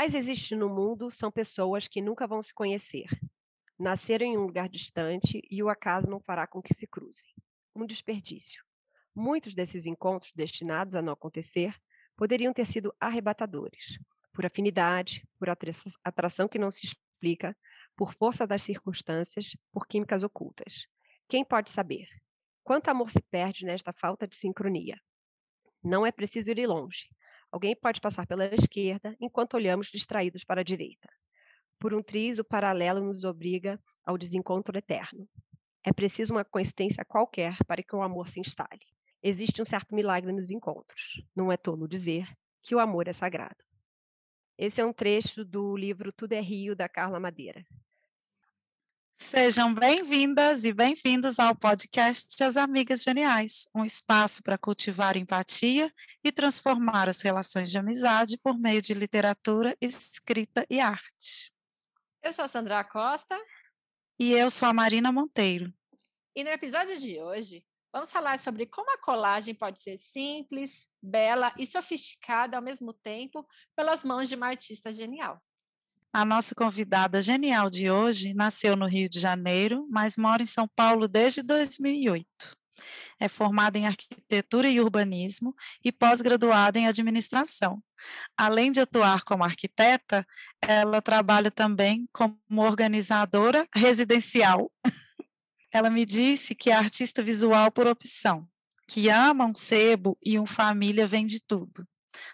mais existe no mundo são pessoas que nunca vão se conhecer. Nasceram em um lugar distante e o acaso não fará com que se cruzem. Um desperdício. Muitos desses encontros destinados a não acontecer poderiam ter sido arrebatadores, por afinidade, por atração que não se explica, por força das circunstâncias, por químicas ocultas. Quem pode saber? Quanto amor se perde nesta falta de sincronia? Não é preciso ir longe. Alguém pode passar pela esquerda enquanto olhamos distraídos para a direita. Por um triz, o paralelo nos obriga ao desencontro eterno. É preciso uma coincidência qualquer para que o amor se instale. Existe um certo milagre nos encontros. Não é tolo dizer que o amor é sagrado. Esse é um trecho do livro Tudo é Rio, da Carla Madeira. Sejam bem-vindas e bem-vindos ao podcast As Amigas Geniais, um espaço para cultivar empatia e transformar as relações de amizade por meio de literatura, escrita e arte. Eu sou a Sandra Costa. E eu sou a Marina Monteiro. E no episódio de hoje, vamos falar sobre como a colagem pode ser simples, bela e sofisticada ao mesmo tempo pelas mãos de uma artista genial. A nossa convidada genial de hoje nasceu no Rio de Janeiro, mas mora em São Paulo desde 2008. É formada em arquitetura e urbanismo e pós-graduada em administração. Além de atuar como arquiteta, ela trabalha também como organizadora residencial. Ela me disse que é artista visual por opção, que ama um sebo e um família vem de tudo.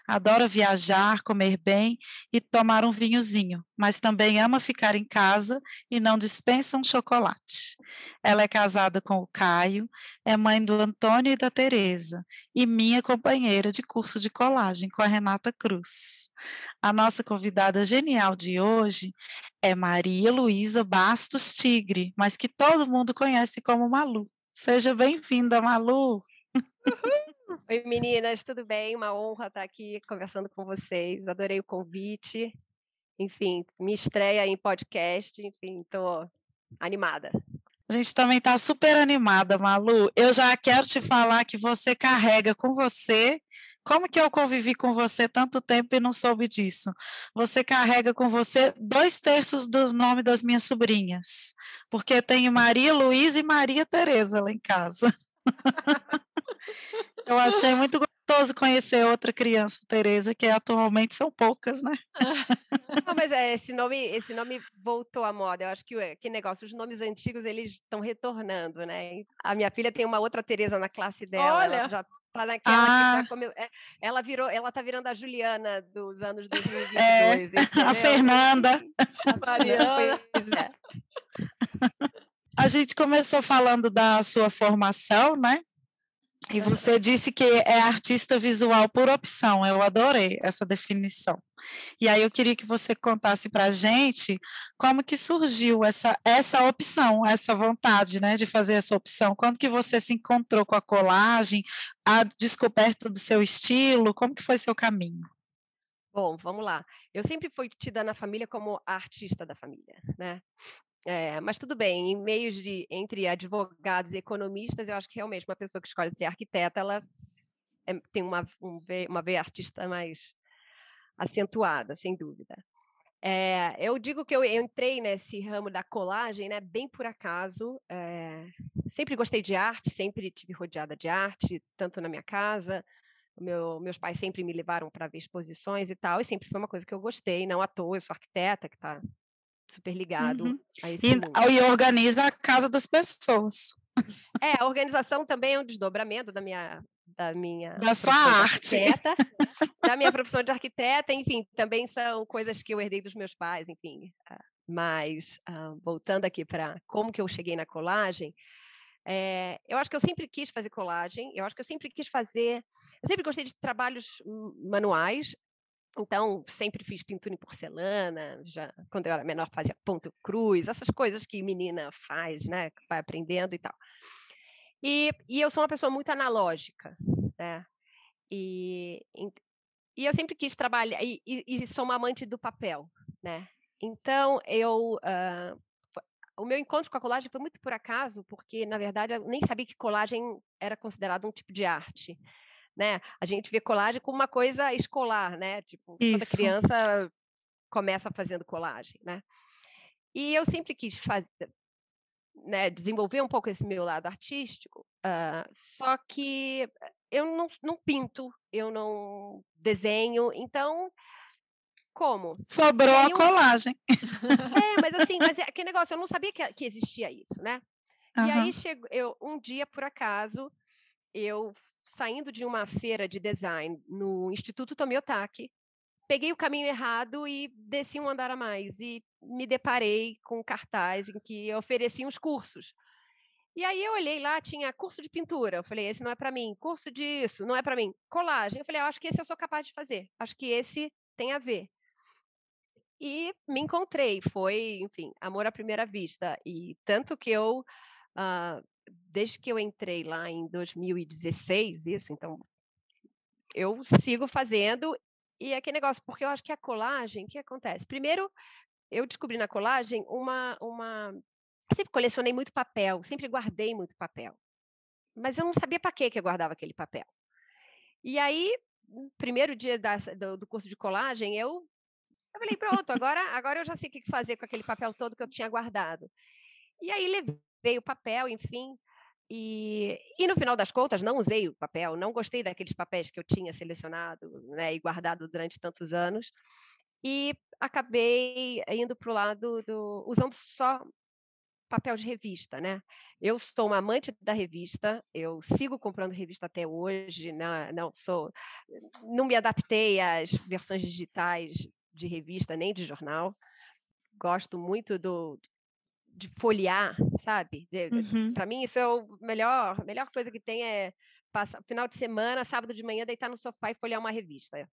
Adora viajar, comer bem e tomar um vinhozinho, mas também ama ficar em casa e não dispensa um chocolate. Ela é casada com o Caio, é mãe do Antônio e da Teresa e minha companheira de curso de colagem com a Renata Cruz. A nossa convidada genial de hoje é Maria Luísa Bastos Tigre, mas que todo mundo conhece como Malu. Seja bem-vinda, Malu! Oi, meninas, tudo bem? Uma honra estar aqui conversando com vocês. Adorei o convite. Enfim, me estreia em podcast, enfim, estou animada. A gente também está super animada, Malu. Eu já quero te falar que você carrega com você. Como que eu convivi com você tanto tempo e não soube disso? Você carrega com você dois terços dos nomes das minhas sobrinhas, porque tenho Maria Luísa e Maria Tereza lá em casa. Eu achei muito gostoso conhecer outra criança, Tereza, que atualmente são poucas, né? Não, mas é, esse nome, esse nome voltou à moda. Eu acho que que negócio, os nomes antigos eles estão retornando, né? A minha filha tem uma outra Tereza na classe dela. Olha. Ela já tá naquela ah. que tá é, ela virou, ela tá virando a Juliana dos anos 2022. É, a Fernanda. A Mariana. Pois é. A gente começou falando da sua formação, né? E você disse que é artista visual por opção. Eu adorei essa definição. E aí eu queria que você contasse para a gente como que surgiu essa, essa opção, essa vontade, né, de fazer essa opção. Quando que você se encontrou com a colagem, a descoberta do seu estilo, como que foi seu caminho? Bom, vamos lá. Eu sempre fui tida na família como a artista da família, né? É, mas tudo bem, em meios de entre advogados e economistas, eu acho que realmente uma pessoa que escolhe ser arquiteta, ela é, tem uma, um, uma veia artista mais acentuada, sem dúvida. É, eu digo que eu entrei nesse ramo da colagem, né, bem por acaso. É, sempre gostei de arte, sempre tive rodeada de arte, tanto na minha casa. Meu, meus pais sempre me levaram para ver exposições e tal, e sempre foi uma coisa que eu gostei. Não à toa, eu sou arquiteta, que está super ligado uhum. a esse e. E organiza a casa das pessoas. É, a organização também é um desdobramento da minha da minha da sua arte, da minha profissão de arquiteta, enfim, também são coisas que eu herdei dos meus pais, enfim. Ah, mas uh, voltando aqui para como que eu cheguei na colagem, é, eu acho que eu sempre quis fazer colagem, eu acho que eu sempre quis fazer, eu sempre gostei de trabalhos manuais, então, sempre fiz pintura em porcelana, já quando eu era menor fazia ponto cruz, essas coisas que menina faz, né, que vai aprendendo e tal. E, e eu sou uma pessoa muito analógica, né? E, e eu sempre quis trabalhar, e, e, sou uma amante do papel, né? Então, eu, uh, o meu encontro com a colagem foi muito por acaso, porque, na verdade, eu nem sabia que colagem era considerado um tipo de arte né? A gente vê colagem como uma coisa escolar, né? Tipo, Isso. toda criança começa fazendo colagem, né? E eu sempre quis fazer, né, desenvolver um pouco esse meu lado artístico, uh, só que eu não, não pinto, eu não desenho, então como? Sobrou a colagem. É, mas assim, mas é aquele negócio, eu não sabia que, que existia isso, né? Uhum. E aí chegou, eu, um dia, por acaso, eu saindo de uma feira de design no Instituto Tomiotaki, peguei o caminho errado e desci um andar a mais e me deparei com um cartaz em que ofereciam os cursos. E aí eu olhei lá, tinha curso de pintura. Eu falei, esse não é para mim. Curso disso, não é para mim. Colagem. Eu falei, acho que esse eu sou capaz de fazer. Acho que esse tem a ver. E me encontrei. Foi, enfim, amor à primeira vista. E tanto que eu, uh, desde que eu entrei lá em 2016, isso, então eu sigo fazendo e é aquele negócio, porque eu acho que a colagem, o que acontece? Primeiro, eu descobri na colagem uma, uma. Eu sempre colecionei muito papel, sempre guardei muito papel. Mas eu não sabia para que eu guardava aquele papel. E aí, primeiro dia da, do, do, curso de colagem, eu, eu falei, pronto, agora, agora eu já sei o que fazer com aquele papel todo que eu tinha guardado. E aí levei o papel, enfim, e, e, no final das contas, não usei o papel, não gostei daqueles papéis que eu tinha selecionado né, e guardado durante tantos anos, e acabei indo para o lado do. usando só papel de revista, né? Eu sou uma amante da revista, eu sigo comprando revista até hoje, né, não sou, não me adaptei às versões digitais de revista nem de jornal. Gosto muito do, de folhear, sabe? Uhum. Para mim, isso é o melhor, a melhor coisa que tem é passar final de semana, sábado de manhã, deitar no sofá e folhear uma revista.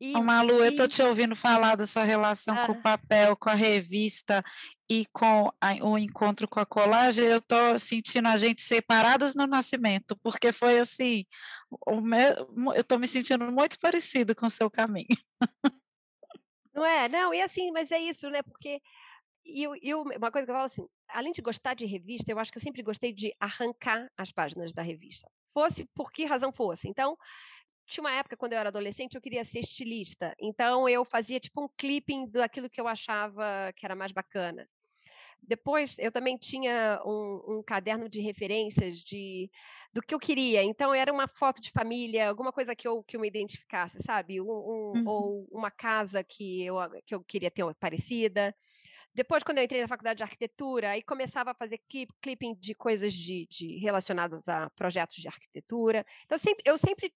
E, Ô, Malu, e... eu tô te ouvindo falar da sua relação ah. com o papel, com a revista e com a, o encontro com a colagem, eu tô sentindo a gente separadas no nascimento, porque foi assim, meu, eu tô me sentindo muito parecido com o seu caminho. Não é? Não, e assim, mas é isso, né? Porque e eu, eu, uma coisa que eu falo assim, além de gostar de revista, eu acho que eu sempre gostei de arrancar as páginas da revista. Fosse por que razão fosse. Então, tinha uma época, quando eu era adolescente, eu queria ser estilista. Então, eu fazia tipo um clipping daquilo que eu achava que era mais bacana. Depois, eu também tinha um, um caderno de referências de do que eu queria. Então, era uma foto de família, alguma coisa que eu, que eu me identificasse, sabe? Um, um, uhum. Ou uma casa que eu, que eu queria ter parecida. Depois, quando eu entrei na faculdade de arquitetura, aí começava a fazer clip, clipping de coisas de, de, relacionadas a projetos de arquitetura. Então, sempre, eu sempre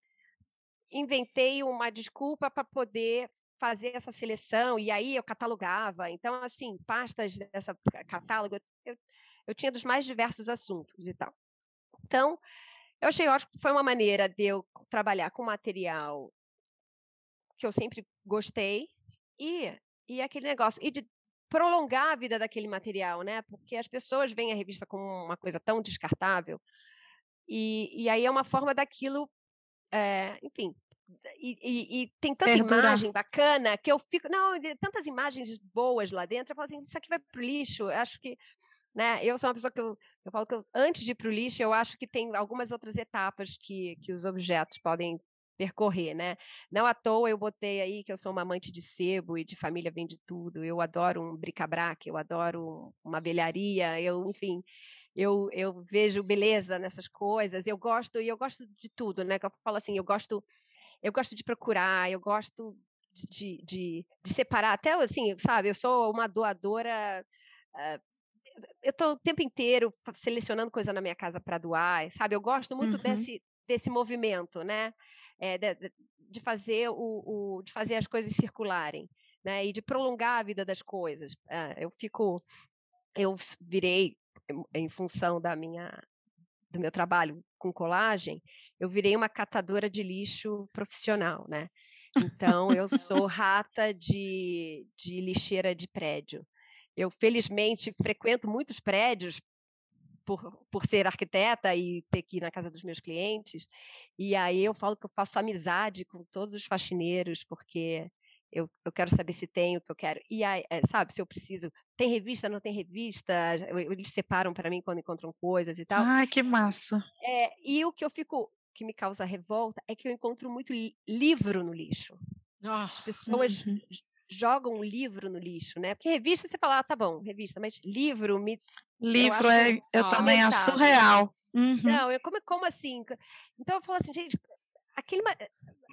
inventei uma desculpa para poder fazer essa seleção, e aí eu catalogava. Então, assim, pastas dessa catálogo, eu, eu tinha dos mais diversos assuntos e tal. Então, eu achei ótimo, foi uma maneira de eu trabalhar com material que eu sempre gostei, e, e aquele negócio, e de prolongar a vida daquele material, né? Porque as pessoas veem a revista como uma coisa tão descartável. E, e aí é uma forma daquilo, é, enfim. E, e, e, tem tanta Perdurar. imagem bacana que eu fico. Não, tantas imagens boas lá dentro. Eu falo assim: isso aqui vai para o lixo. Eu acho que. Né, eu sou uma pessoa que eu, eu falo que eu, antes de ir para o lixo, eu acho que tem algumas outras etapas que, que os objetos podem percorrer, né? Não à toa eu botei aí que eu sou uma amante de sebo e de família vem de tudo. Eu adoro um bric-a-brac, eu adoro uma velharia, eu, enfim, eu, eu vejo beleza nessas coisas. Eu gosto e eu gosto de tudo, né? Eu falo assim, eu gosto eu gosto de procurar, eu gosto de, de, de separar, até assim, sabe? Eu sou uma doadora uh, eu estou o tempo inteiro selecionando coisa na minha casa para doar, sabe? Eu gosto muito uhum. desse, desse movimento, né? É, de, de, fazer o, o, de fazer as coisas circularem, né? E de prolongar a vida das coisas. É, eu fico, eu virei em função da minha do meu trabalho com colagem, eu virei uma catadora de lixo profissional, né? Então eu sou rata de, de lixeira de prédio. Eu felizmente frequento muitos prédios por, por ser arquiteta e ter que ir na casa dos meus clientes. E aí eu falo que eu faço amizade com todos os faxineiros, porque eu, eu quero saber se tem o que eu quero. E aí, é, sabe, se eu preciso. Tem revista, não tem revista? Eles separam para mim quando encontram coisas e tal. Ai, que massa! É, e o que eu fico. que me causa revolta é que eu encontro muito li livro no lixo. Oh. As pessoas uhum. jogam um livro no lixo, né? Porque revista você fala, ah, tá bom, revista, mas livro me. Livro eu é, eu também acho surreal. Uhum. Não, eu, como, como assim? Então eu falo assim, gente, aquele.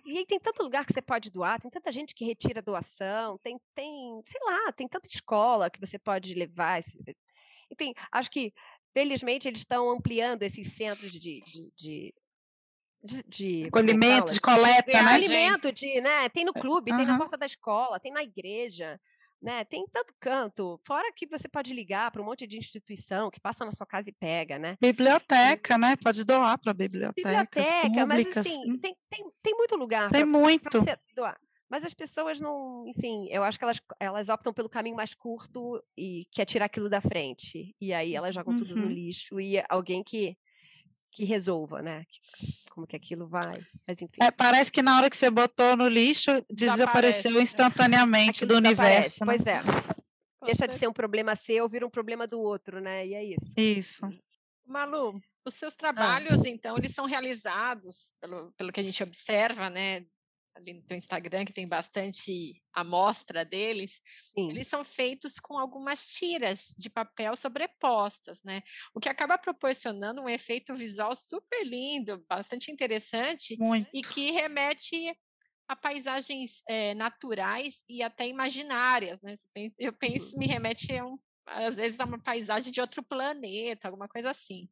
E aí tem tanto lugar que você pode doar, tem tanta gente que retira doação, tem, tem, sei lá, tem tanta escola que você pode levar. Enfim, acho que, felizmente, eles estão ampliando esses centros de, de, de de, de acolhimento, de coleta, de, né? Alimento, de, né? Tem no clube, uhum. tem na porta da escola, tem na igreja, né? Tem tanto canto. Fora que você pode ligar para um monte de instituição que passa na sua casa e pega, né? Biblioteca, né? Pode doar para bibliotecas Biblioteca, públicas. mas assim, tem, tem, tem muito lugar. Tem pra, muito. Pra você doar. Mas as pessoas não, enfim, eu acho que elas, elas optam pelo caminho mais curto e quer tirar aquilo da frente. E aí elas jogam uhum. tudo no uhum. lixo e alguém que que resolva, né? Como que aquilo vai. Mas enfim. É, parece que na hora que você botou no lixo, desapareceu né? instantaneamente do universo. Né? Pois é. Deixa de ser um problema seu, vira um problema do outro, né? E é isso. Isso. Malu, os seus trabalhos, ah. então, eles são realizados, pelo, pelo que a gente observa, né, ali no teu Instagram, que tem bastante amostra deles, Sim. eles são feitos com algumas tiras de papel sobrepostas, né? O que acaba proporcionando um efeito visual super lindo, bastante interessante Muito. e que remete a paisagens é, naturais e até imaginárias, né? Eu penso, me remete a um às vezes é uma paisagem de outro planeta, alguma coisa assim.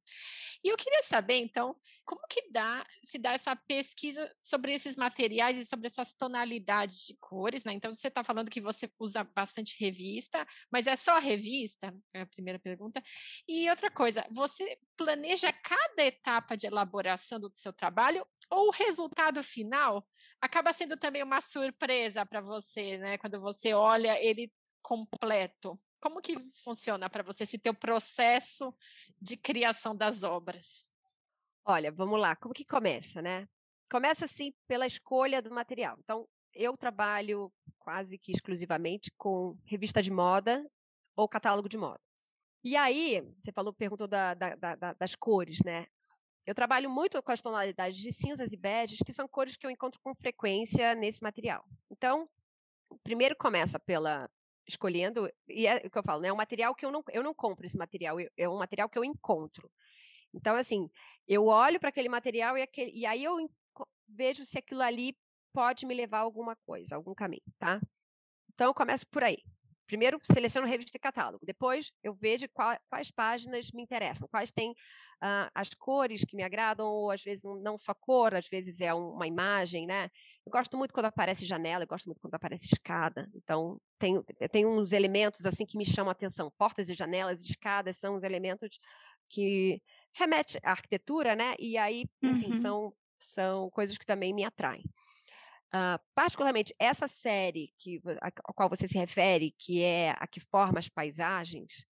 E eu queria saber, então, como que dá, se dá essa pesquisa sobre esses materiais e sobre essas tonalidades de cores, né? Então, você está falando que você usa bastante revista, mas é só revista? É a primeira pergunta. E outra coisa, você planeja cada etapa de elaboração do seu trabalho ou o resultado final acaba sendo também uma surpresa para você, né? Quando você olha ele completo. Como que funciona para você esse teu processo de criação das obras? Olha, vamos lá, como que começa, né? Começa assim pela escolha do material. Então, eu trabalho quase que exclusivamente com revista de moda ou catálogo de moda. E aí, você falou, perguntou da, da, da, das cores, né? Eu trabalho muito com as tonalidades de cinzas e beges, que são cores que eu encontro com frequência nesse material. Então, primeiro começa pela, escolhendo, e é o que eu falo, né? É um material que eu não, eu não compro esse material, é um material que eu encontro. Então, assim, eu olho para aquele material e, aquele, e aí eu vejo se aquilo ali pode me levar a alguma coisa, algum caminho, tá? Então, eu começo por aí. Primeiro, seleciono revista e catálogo. Depois, eu vejo qual, quais páginas me interessam, quais têm uh, as cores que me agradam, ou às vezes não só cor, às vezes é uma imagem, né? Eu gosto muito quando aparece janela, eu gosto muito quando aparece escada. Então, tem, tem uns elementos assim que me chamam a atenção. Portas e janelas, escadas são os elementos que remetem à arquitetura, né? E aí, enfim, uhum. são, são coisas que também me atraem. Uh, particularmente essa série que, a, a qual você se refere, que é a que forma as paisagens,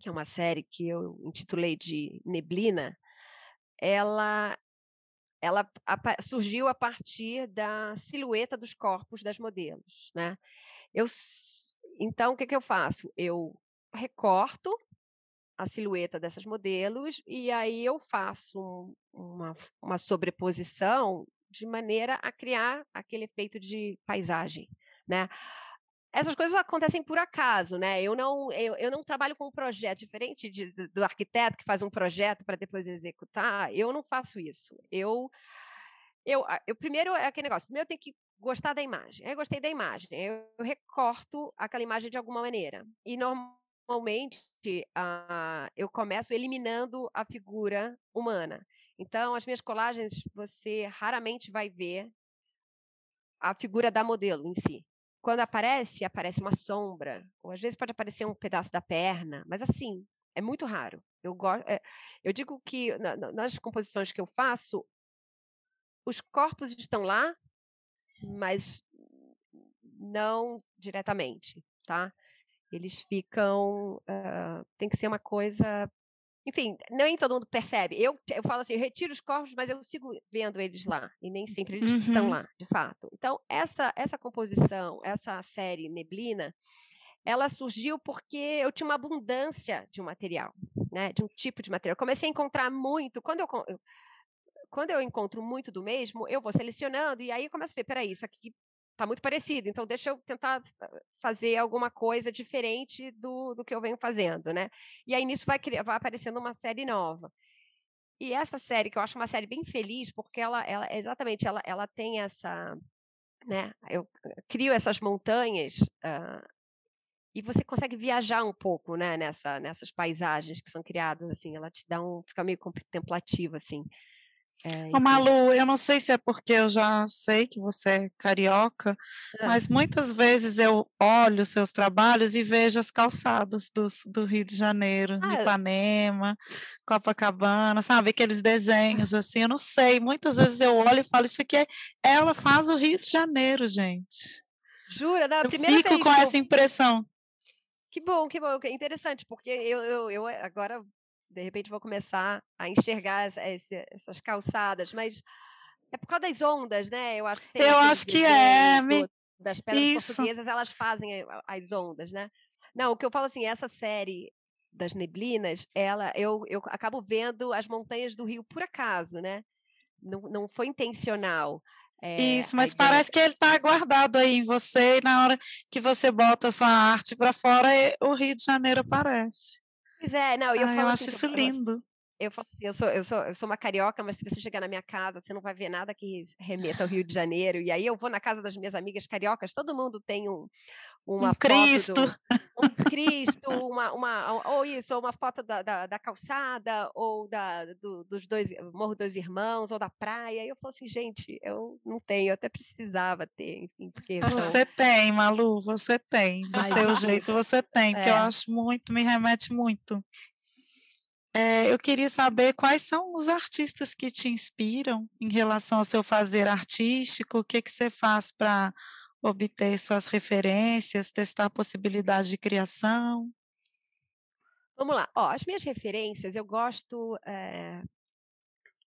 que é uma série que eu intitulei de Neblina, ela ela surgiu a partir da silhueta dos corpos das modelos, né? Eu, então, o que, que eu faço? Eu recorto a silhueta dessas modelos e aí eu faço uma, uma sobreposição de maneira a criar aquele efeito de paisagem, né? Essas coisas acontecem por acaso, né? Eu não, eu, eu não trabalho com um projeto diferente de, do arquiteto que faz um projeto para depois executar. Eu não faço isso. Eu, eu, eu primeiro é aquele negócio. Primeiro eu tenho que gostar da imagem. Eu gostei da imagem. Eu, eu recorto aquela imagem de alguma maneira. E normalmente uh, eu começo eliminando a figura humana. Então, as minhas colagens você raramente vai ver a figura da modelo em si. Quando aparece, aparece uma sombra, ou às vezes pode aparecer um pedaço da perna, mas assim, é muito raro. Eu, gosto, é, eu digo que na, nas composições que eu faço, os corpos estão lá, mas não diretamente, tá? Eles ficam, uh, tem que ser uma coisa enfim, nem todo mundo percebe. Eu, eu falo assim, eu retiro os corpos, mas eu sigo vendo eles lá. E nem sempre eles uhum. estão lá, de fato. Então, essa, essa composição, essa série Neblina, ela surgiu porque eu tinha uma abundância de um material, né? De um tipo de material. Eu comecei a encontrar muito. Quando eu, eu quando eu encontro muito do mesmo, eu vou selecionando e aí eu começo a ver, peraí, isso aqui tá muito parecido, então deixa eu tentar fazer alguma coisa diferente do, do que eu venho fazendo, né? E aí nisso vai, vai aparecendo uma série nova. E essa série, que eu acho uma série bem feliz, porque ela, ela exatamente, ela, ela tem essa, né? Eu crio essas montanhas uh, e você consegue viajar um pouco, né? Nessa, nessas paisagens que são criadas, assim, ela te dá um, fica meio contemplativo, assim. É, Ô, Malu, eu não sei se é porque eu já sei que você é carioca, ah. mas muitas vezes eu olho os seus trabalhos e vejo as calçadas do, do Rio de Janeiro, ah, de Ipanema, Copacabana, sabe? Aqueles desenhos assim, eu não sei. Muitas vezes eu olho e falo, isso aqui é. Ela faz o Rio de Janeiro, gente. Jura? Não, eu fico com essa impressão. Que bom, que bom, que interessante, porque eu, eu, eu agora de repente vou começar a enxergar esse, essas calçadas, mas é por causa das ondas, né? Eu acho que, eu acho que é. Me... Das pedras Isso. portuguesas, elas fazem as ondas, né? Não, o que eu falo assim, essa série das neblinas, ela, eu, eu acabo vendo as montanhas do Rio por acaso, né? Não, não foi intencional. É, Isso, mas parece que ele está guardado aí em você e na hora que você bota a sua arte para fora, o Rio de Janeiro aparece. Pois é, não, eu, ah, eu acho assim, isso lindo. Eu, eu, sou, eu, sou, eu sou uma carioca, mas se você chegar na minha casa, você não vai ver nada que remeta ao Rio de Janeiro. E aí eu vou na casa das minhas amigas cariocas, todo mundo tem um, uma um Cristo. Do, um Cristo, uma, uma, ou isso, ou uma foto da, da, da calçada, ou da, do, dos dois Morro dos Irmãos, ou da praia. E eu falo assim, gente, eu não tenho, eu até precisava ter, enfim, porque. Você tem, Malu, você tem. Do Ai, seu jeito você tem, é. que eu é. acho muito, me remete muito. É, eu queria saber quais são os artistas que te inspiram em relação ao seu fazer artístico, o que, que você faz para obter suas referências, testar possibilidades de criação? Vamos lá. Ó, as minhas referências, eu gosto, é...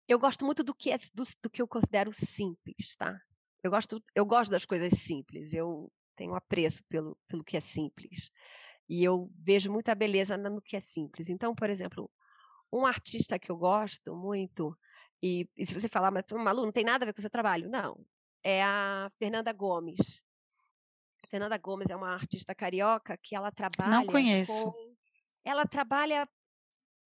eu gosto muito do que é do, do, que eu considero simples, tá? Eu gosto, eu gosto das coisas simples. Eu tenho apreço pelo, pelo que é simples e eu vejo muita beleza no que é simples. Então, por exemplo, um artista que eu gosto muito e, e se você falar, mas Malu, não tem nada a ver com o seu trabalho, não. É a Fernanda Gomes. Fernanda Gomes é uma artista carioca que ela trabalha. Não conheço. Com, ela trabalha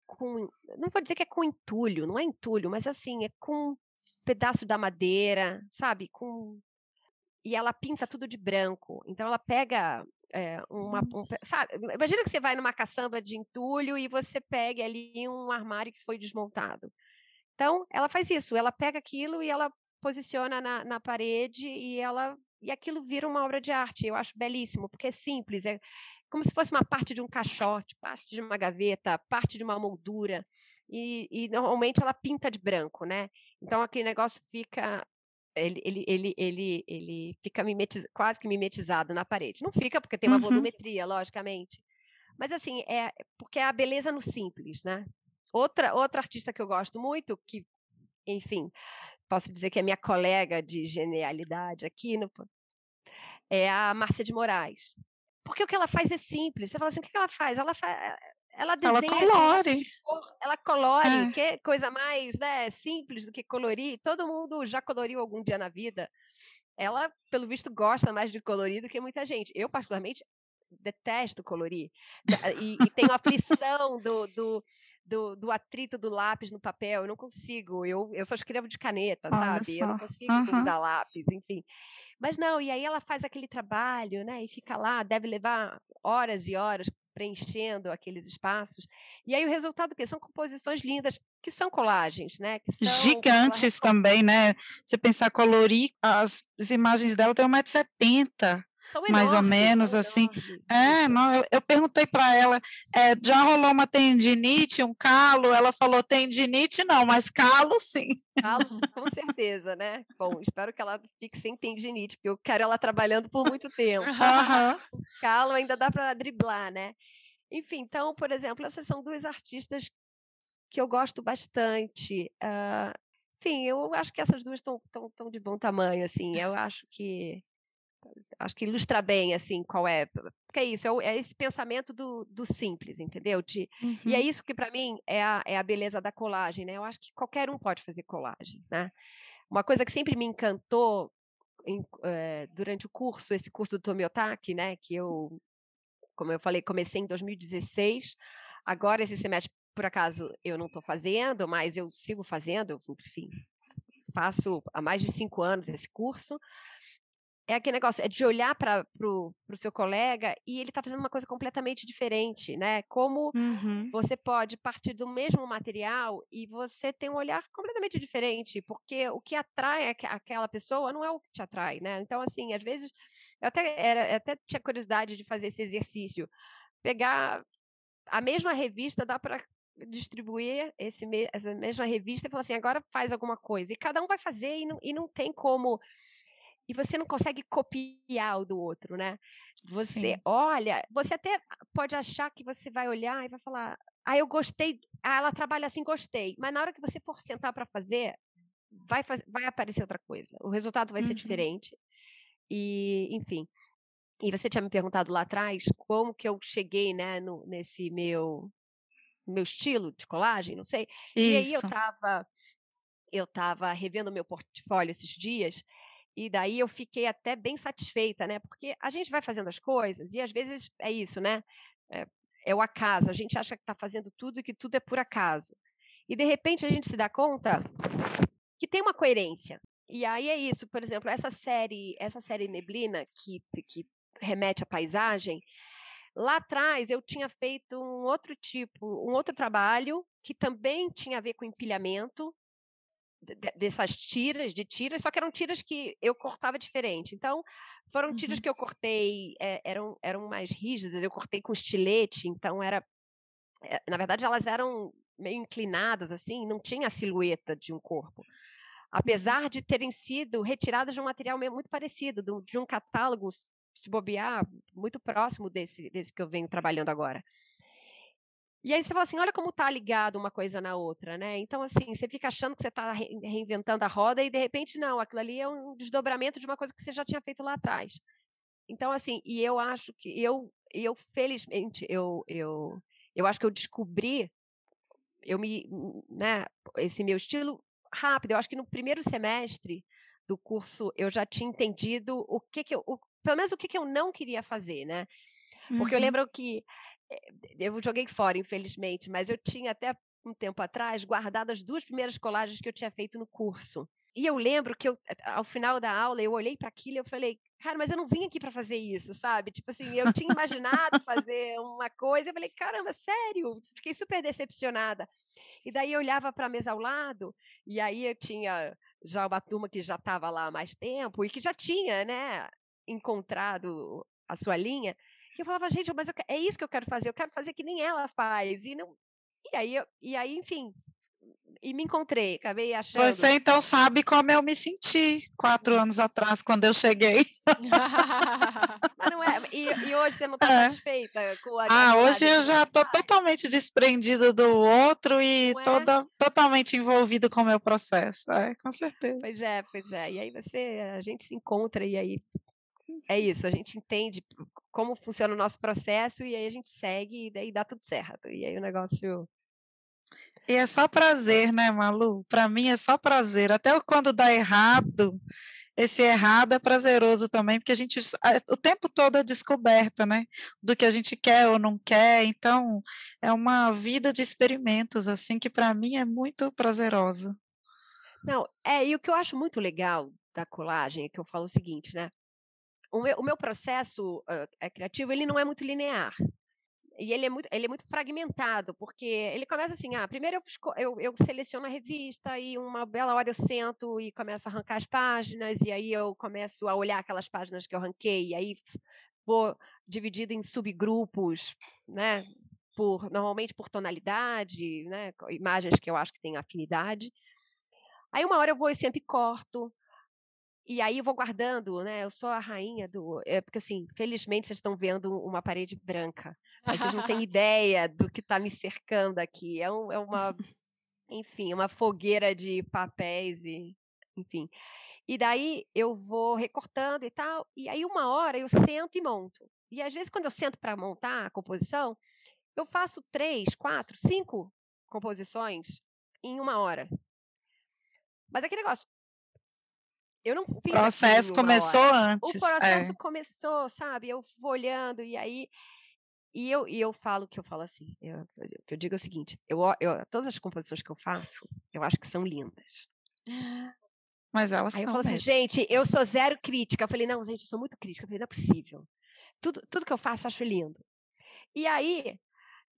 com. Não vou dizer que é com entulho, não é entulho, mas assim, é com um pedaço da madeira, sabe? Com. E ela pinta tudo de branco. Então ela pega é, uma, um, sabe, imagina que você vai numa caçamba de entulho e você pega ali um armário que foi desmontado. Então, ela faz isso, ela pega aquilo e ela posiciona na, na parede e ela e aquilo vira uma obra de arte. Eu acho belíssimo, porque é simples, é como se fosse uma parte de um caixote, parte de uma gaveta, parte de uma moldura. E, e normalmente ela pinta de branco, né? Então aquele negócio fica ele, ele, ele, ele, ele fica mimetiz, quase que mimetizado na parede. Não fica, porque tem uma uhum. volumetria, logicamente. Mas assim, é porque é a beleza no simples, né? Outra, outra artista que eu gosto muito, que, enfim, posso dizer que é minha colega de genialidade aqui, no, é a Márcia de Moraes. Porque o que ela faz é simples. Você fala assim, o que ela faz? Ela faz, ela desenha. Ela colore. Ela colore, é. que coisa mais né, simples do que colorir. Todo mundo já coloriu algum dia na vida. Ela, pelo visto, gosta mais de colorir do que muita gente. Eu, particularmente, detesto colorir. E, e tenho aflição do, do, do, do, atrito do lápis no papel. Eu não consigo. Eu, eu só escrevo de caneta, Olha sabe? Só. Eu não consigo uhum. usar lápis, enfim. Mas não, e aí ela faz aquele trabalho, né? E fica lá, deve levar horas e horas preenchendo aqueles espaços. E aí o resultado que são composições lindas, que são colagens, né? São, Gigantes também, né? Você pensar colorir as, as imagens dela tem 1,70m mais ou menos assim. É, não, eu, eu perguntei para ela, é, já rolou uma tendinite, um calo? Ela falou tendinite não, mas calo sim. Calo, com certeza, né? Bom, espero que ela fique sem tendinite, porque eu quero ela trabalhando por muito tempo. Uhum. calo ainda dá para driblar, né? Enfim, então, por exemplo, essas são duas artistas que eu gosto bastante. Uh, enfim, eu acho que essas duas estão tão, de bom tamanho, assim. Eu acho que acho que ilustra bem assim qual é porque é isso é, é esse pensamento do, do, simples entendeu de, uhum. e é uhum. isso que para mim é a, é a beleza da colagem né eu acho que qualquer um pode fazer colagem né uma coisa que sempre me encantou em, é, durante o curso, esse curso do Tomiotaki, né, que eu, como eu falei, comecei em 2016. Agora, esse semestre, por acaso, eu não estou fazendo, mas eu sigo fazendo, enfim, faço há mais de cinco anos esse curso é aquele negócio, é de olhar para o seu colega e ele está fazendo uma coisa completamente diferente, né? Como uhum. você pode partir do mesmo material e você tem um olhar completamente diferente, porque o que atrai aquela pessoa não é o que te atrai, né? Então, assim, às vezes, eu até, era, eu até tinha curiosidade de fazer esse exercício, pegar a mesma revista, dá para distribuir esse, essa mesma revista e falar assim, agora faz alguma coisa. E cada um vai fazer e não, e não tem como e você não consegue copiar o do outro, né? Você Sim. olha, você até pode achar que você vai olhar e vai falar, ah, eu gostei, ah, ela trabalha assim, gostei. Mas na hora que você for sentar para fazer, vai, faz, vai aparecer outra coisa. O resultado vai uhum. ser diferente. E, enfim. E você tinha me perguntado lá atrás como que eu cheguei, né, no, nesse meu meu estilo de colagem, não sei. Isso. E aí eu estava eu estava revendo meu portfólio esses dias e daí eu fiquei até bem satisfeita, né? Porque a gente vai fazendo as coisas e às vezes é isso, né? É, é o acaso. A gente acha que está fazendo tudo e que tudo é por acaso. E de repente a gente se dá conta que tem uma coerência. E aí é isso, por exemplo, essa série, essa série Neblina que, que remete à paisagem, lá atrás eu tinha feito um outro tipo, um outro trabalho que também tinha a ver com empilhamento, dessas tiras, de tiras, só que eram tiras que eu cortava diferente. Então, foram uhum. tiras que eu cortei, é, eram, eram mais rígidas, eu cortei com estilete, então era. É, na verdade, elas eram meio inclinadas, assim, não tinha a silhueta de um corpo. Uhum. Apesar de terem sido retiradas de um material muito parecido, de um catálogo, se bobear, muito próximo desse, desse que eu venho trabalhando agora. E aí você fala assim, olha como está ligado uma coisa na outra, né? Então, assim, você fica achando que você está reinventando a roda e, de repente, não, aquilo ali é um desdobramento de uma coisa que você já tinha feito lá atrás. Então, assim, e eu acho que eu, eu felizmente, eu, eu, eu acho que eu descobri, eu me, né, esse meu estilo rápido. Eu acho que no primeiro semestre do curso eu já tinha entendido o que que eu, o, pelo menos o que que eu não queria fazer, né? Porque uhum. eu lembro que eu joguei fora, infelizmente, mas eu tinha até um tempo atrás guardado as duas primeiras colagens que eu tinha feito no curso. E eu lembro que eu, ao final da aula eu olhei para aquilo e eu falei, cara, mas eu não vim aqui para fazer isso, sabe? Tipo assim, eu tinha imaginado fazer uma coisa, eu falei, caramba, sério? Fiquei super decepcionada. E daí eu olhava para a mesa ao lado, e aí eu tinha já uma turma que já estava lá há mais tempo e que já tinha, né, encontrado a sua linha. E eu falava, gente, mas eu, é isso que eu quero fazer, eu quero fazer que nem ela faz. E, não, e, aí, e aí, enfim, e me encontrei, acabei achando. Você então sabe como eu me senti quatro anos atrás, quando eu cheguei. Mas não é, e, e hoje você não está é. satisfeita com a. Ah, hoje eu já estou totalmente desprendida do outro e é? toda, totalmente envolvido com o meu processo. É, com certeza. Pois é, pois é. E aí você, a gente se encontra e aí é isso, a gente entende como funciona o nosso processo e aí a gente segue e daí dá tudo certo. E aí o negócio. E é só prazer, né, Malu? Para mim é só prazer. Até quando dá errado, esse errado é prazeroso também, porque a gente o tempo todo é descoberta, né? Do que a gente quer ou não quer. Então, é uma vida de experimentos, assim, que para mim é muito prazerosa. Não, é, e o que eu acho muito legal da colagem é que eu falo o seguinte, né? O meu, o meu processo uh, criativo ele não é muito linear. E ele é, muito, ele é muito fragmentado, porque ele começa assim, ah, primeiro eu, eu, eu seleciono a revista e uma bela hora eu sento e começo a arrancar as páginas, e aí eu começo a olhar aquelas páginas que eu arranquei, e aí vou dividido em subgrupos, né, por, normalmente por tonalidade, né, imagens que eu acho que têm afinidade. Aí uma hora eu vou e sento e corto, e aí eu vou guardando, né? Eu sou a rainha do. É, porque, assim, felizmente vocês estão vendo uma parede branca. Mas vocês não têm ideia do que está me cercando aqui. É, um, é uma. Enfim, uma fogueira de papéis e. Enfim. E daí eu vou recortando e tal. E aí, uma hora, eu sento e monto. E às vezes, quando eu sento para montar a composição, eu faço três, quatro, cinco composições em uma hora. Mas aquele negócio, eu não fiz. O processo começou hora. antes. O processo é. começou, sabe? Eu vou olhando e aí e eu, e eu falo que eu falo assim, eu, que eu digo é o seguinte, eu, eu, todas as composições que eu faço, eu acho que são lindas. Mas elas Aí são. eu falo assim, gente, eu sou zero crítica. Eu falei, não, gente, eu sou muito crítica. Eu falei, não é possível. Tudo, tudo que eu faço eu acho lindo. E aí,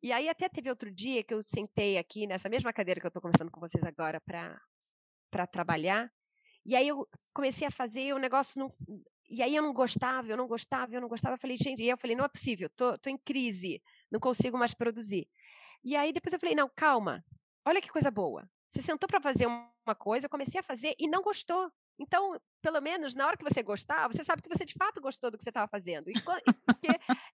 e aí até teve outro dia que eu sentei aqui nessa mesma cadeira que eu estou conversando com vocês agora para trabalhar. E aí eu comecei a fazer o negócio não, e aí eu não gostava, eu não gostava, eu não gostava. Eu falei, gente, e eu falei, não é possível, tô, tô em crise, não consigo mais produzir. E aí depois eu falei, não, calma, olha que coisa boa. Você sentou para fazer uma coisa, eu comecei a fazer e não gostou. Então, pelo menos na hora que você gostar, você sabe que você de fato gostou do que você estava fazendo. Porque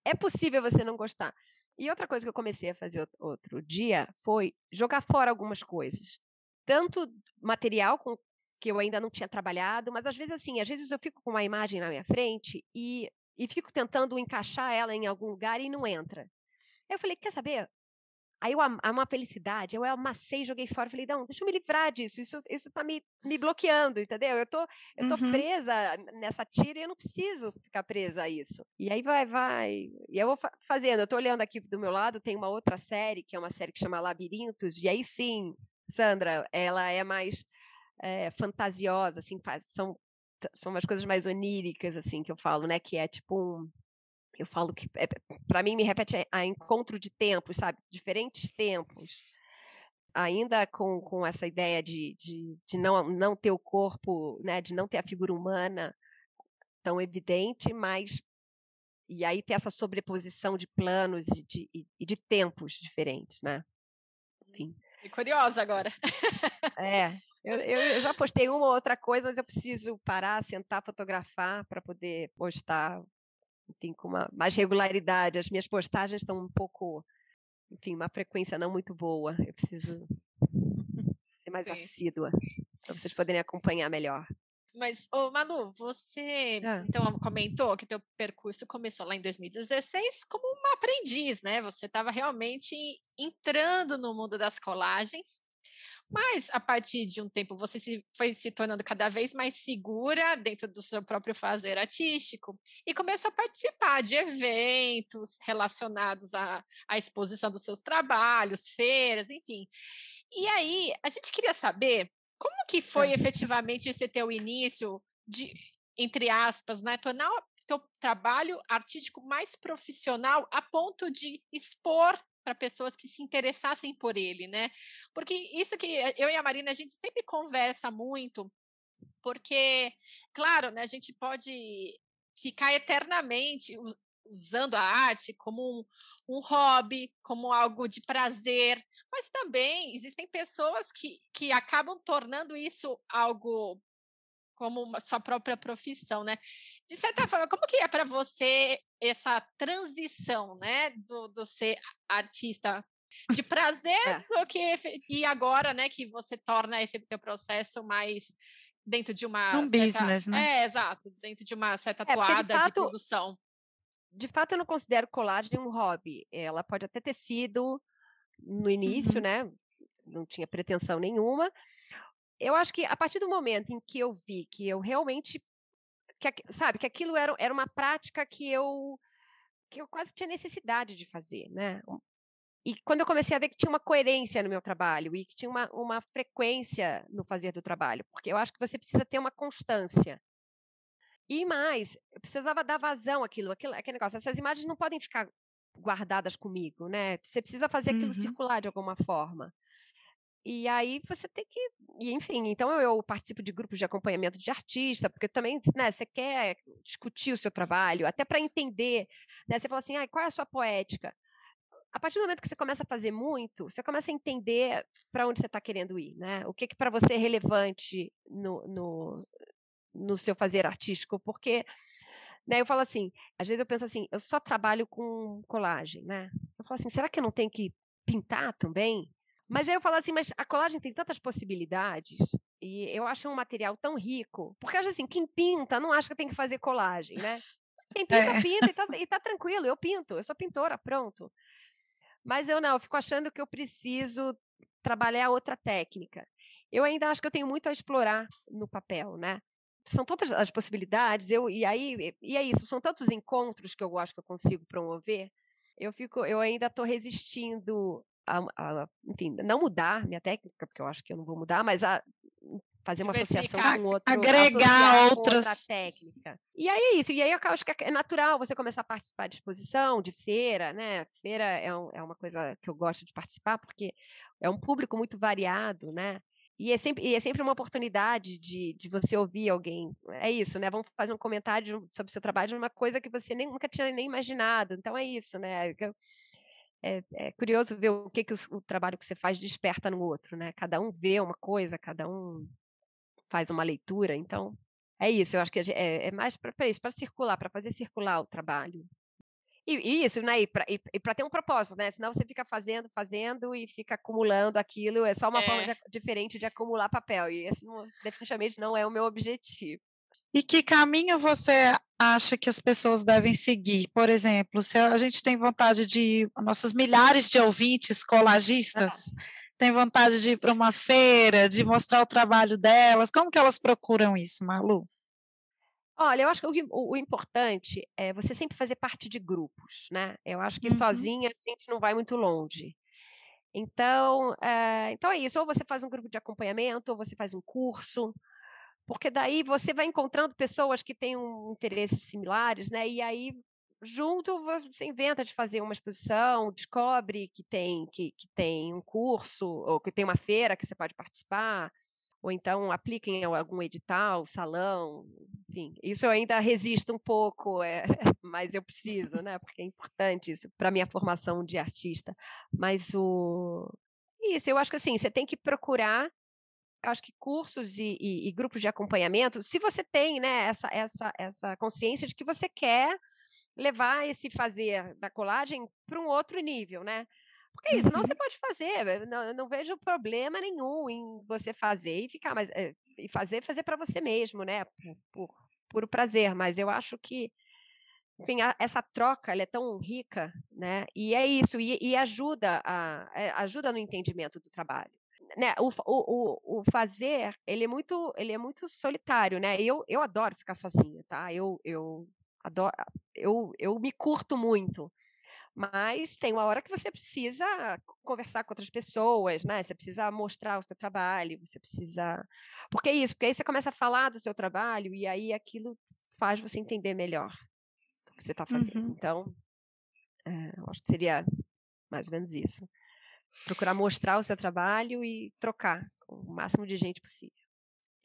é possível você não gostar. E outra coisa que eu comecei a fazer outro dia foi jogar fora algumas coisas. Tanto material com, que eu ainda não tinha trabalhado, mas às vezes assim, às vezes eu fico com uma imagem na minha frente e, e fico tentando encaixar ela em algum lugar e não entra. Aí eu falei, quer saber? Aí eu uma felicidade, eu amassei, joguei fora, falei, não, deixa eu me livrar disso, isso, isso tá me, me bloqueando, entendeu? Eu tô, eu tô uhum. presa nessa tira e eu não preciso ficar presa a isso. E aí vai, vai, e eu vou fa fazendo, eu tô olhando aqui do meu lado, tem uma outra série, que é uma série que chama Labirintos, e aí sim, Sandra, ela é mais é, fantasiosa, assim, são, são umas coisas mais oníricas, assim, que eu falo, né? Que é tipo um. Eu falo que, é, para mim, me repete a, a encontro de tempos, sabe? Diferentes tempos ainda com, com essa ideia de, de, de, não, não ter o corpo, né, de não ter a figura humana tão evidente, mas e aí ter essa sobreposição de planos e de, e, e de tempos diferentes, né? Enfim. curiosa agora. É, eu, eu, já postei uma ou outra coisa, mas eu preciso parar, sentar, fotografar para poder postar, enfim, com uma, mais regularidade. As minhas postagens estão um pouco, enfim, uma frequência não muito boa. Eu preciso ser mais Sim. assídua para vocês poderem acompanhar melhor. Mas, ô Manu, você ah. então comentou que teu percurso começou lá em 2016 como uma aprendiz, né? Você estava realmente entrando no mundo das colagens mas a partir de um tempo você se, foi se tornando cada vez mais segura dentro do seu próprio fazer artístico e começou a participar de eventos relacionados à, à exposição dos seus trabalhos, feiras, enfim. E aí, a gente queria saber como que foi é. efetivamente esse teu início de, entre aspas, né, tornar o teu trabalho artístico mais profissional a ponto de expor para pessoas que se interessassem por ele, né? Porque isso que eu e a Marina a gente sempre conversa muito, porque, claro, né, a gente pode ficar eternamente usando a arte como um, um, hobby, como algo de prazer, mas também existem pessoas que, que acabam tornando isso algo como uma, sua própria profissão, né? De certa forma, como que é para você essa transição, né, do, do ser artista de prazer é. que e agora, né, que você torna esse teu processo mais dentro de uma um certa, business, né? É, exato, dentro de uma certa é, toada de, fato, de produção. De fato, eu não considero colagem um hobby. Ela pode até ter sido no início, uhum. né? Não tinha pretensão nenhuma, eu acho que a partir do momento em que eu vi que eu realmente, que, sabe, que aquilo era, era uma prática que eu, que eu quase tinha necessidade de fazer, né? E quando eu comecei a ver que tinha uma coerência no meu trabalho e que tinha uma, uma frequência no fazer do trabalho, porque eu acho que você precisa ter uma constância. E mais, eu precisava dar vazão àquilo, àquilo, aquele negócio. Essas imagens não podem ficar guardadas comigo, né? Você precisa fazer aquilo uhum. circular de alguma forma. E aí você tem que, enfim, então eu, eu, participo de grupos de acompanhamento de artista, porque também, né, você quer discutir o seu trabalho, até para entender, né, você fala assim, ah, qual é a sua poética? A partir do momento que você começa a fazer muito, você começa a entender para onde você está querendo ir, né? O que, que para você é relevante no, no, no seu fazer artístico, porque né, eu falo assim, às vezes eu penso assim, eu só trabalho com colagem, né? Eu falo assim, será que eu não tenho que pintar também? Mas aí eu falo assim, mas a colagem tem tantas possibilidades e eu acho um material tão rico, porque acho assim, quem pinta não acha que tem que fazer colagem, né? Quem pinta, é. pinta e tá, e tá tranquilo, eu pinto, eu sou pintora, pronto. Mas eu não, eu fico achando que eu preciso trabalhar outra técnica. Eu ainda acho que eu tenho muito a explorar no papel, né? são tantas as possibilidades, eu, e aí e é isso, são tantos encontros que eu acho que eu consigo promover, eu fico, eu ainda estou resistindo a, a, enfim, não mudar minha técnica, porque eu acho que eu não vou mudar, mas a fazer uma associação com outro, agregar outras outra técnica. E aí é isso. E aí eu acho que é natural você começar a participar de exposição, de feira, né? Feira é, um, é uma coisa que eu gosto de participar porque é um público muito variado, né? E é sempre, e é sempre uma oportunidade de, de você ouvir alguém. É isso, né? Vamos fazer um comentário sobre o seu trabalho de uma coisa que você nem, nunca tinha nem imaginado. Então é isso, né? É, é curioso ver o que, que o, o, trabalho que você faz desperta no outro, né? Cada um vê uma coisa, cada um faz uma leitura. Então é isso. Eu acho que é, é mais para isso, para circular, para fazer circular o trabalho. E, e isso, né? E para ter um propósito, né? Senão você fica fazendo, fazendo e fica acumulando aquilo. É só uma é. forma de, diferente de acumular papel. E esse não, definitivamente não é o meu objetivo. E que caminho você acha que as pessoas devem seguir? Por exemplo, se a gente tem vontade de. Nossos milhares de ouvintes colagistas ah. têm vontade de ir para uma feira, de mostrar o trabalho delas, como que elas procuram isso, Malu? Olha, eu acho que o, o, importante é você sempre fazer parte de grupos, né? Eu acho que uhum. sozinha a gente não vai muito longe. Então, é, então é isso. Ou você faz um grupo de acompanhamento, ou você faz um curso, porque daí você vai encontrando pessoas que têm um, interesses similares, né? E aí junto você inventa de fazer uma exposição, descobre que tem que, que tem um curso ou que tem uma feira que você pode participar ou então apliquem em algum edital, salão, enfim. Isso eu ainda resisto um pouco, é, mas eu preciso, né? Porque é importante isso para minha formação de artista. Mas o isso, eu acho que assim, você tem que procurar, acho que cursos e, e, e grupos de acompanhamento, se você tem, né, essa, essa, essa consciência de que você quer levar esse fazer da colagem para um outro nível, né? Porque isso, não você uhum. pode fazer. Não, não, vejo problema nenhum em você fazer e ficar, mas é, e fazer, fazer para você mesmo, né? Por, por puro prazer. Mas eu acho que, enfim, a, essa troca ela é tão rica, né? E é isso, e, e ajuda a, é, ajuda no entendimento do trabalho. Né, o, o, o, fazer ele é muito ele é muito solitário né eu, eu adoro ficar sozinha tá eu eu adoro eu, eu me curto muito mas tem uma hora que você precisa conversar com outras pessoas, né? Você precisa mostrar o seu trabalho, você precisa. Porque é isso, porque aí você começa a falar do seu trabalho e aí aquilo faz você entender melhor o que você está fazendo. Uhum. Então, é, acho que seria mais ou menos isso. Procurar mostrar o seu trabalho e trocar com o máximo de gente possível.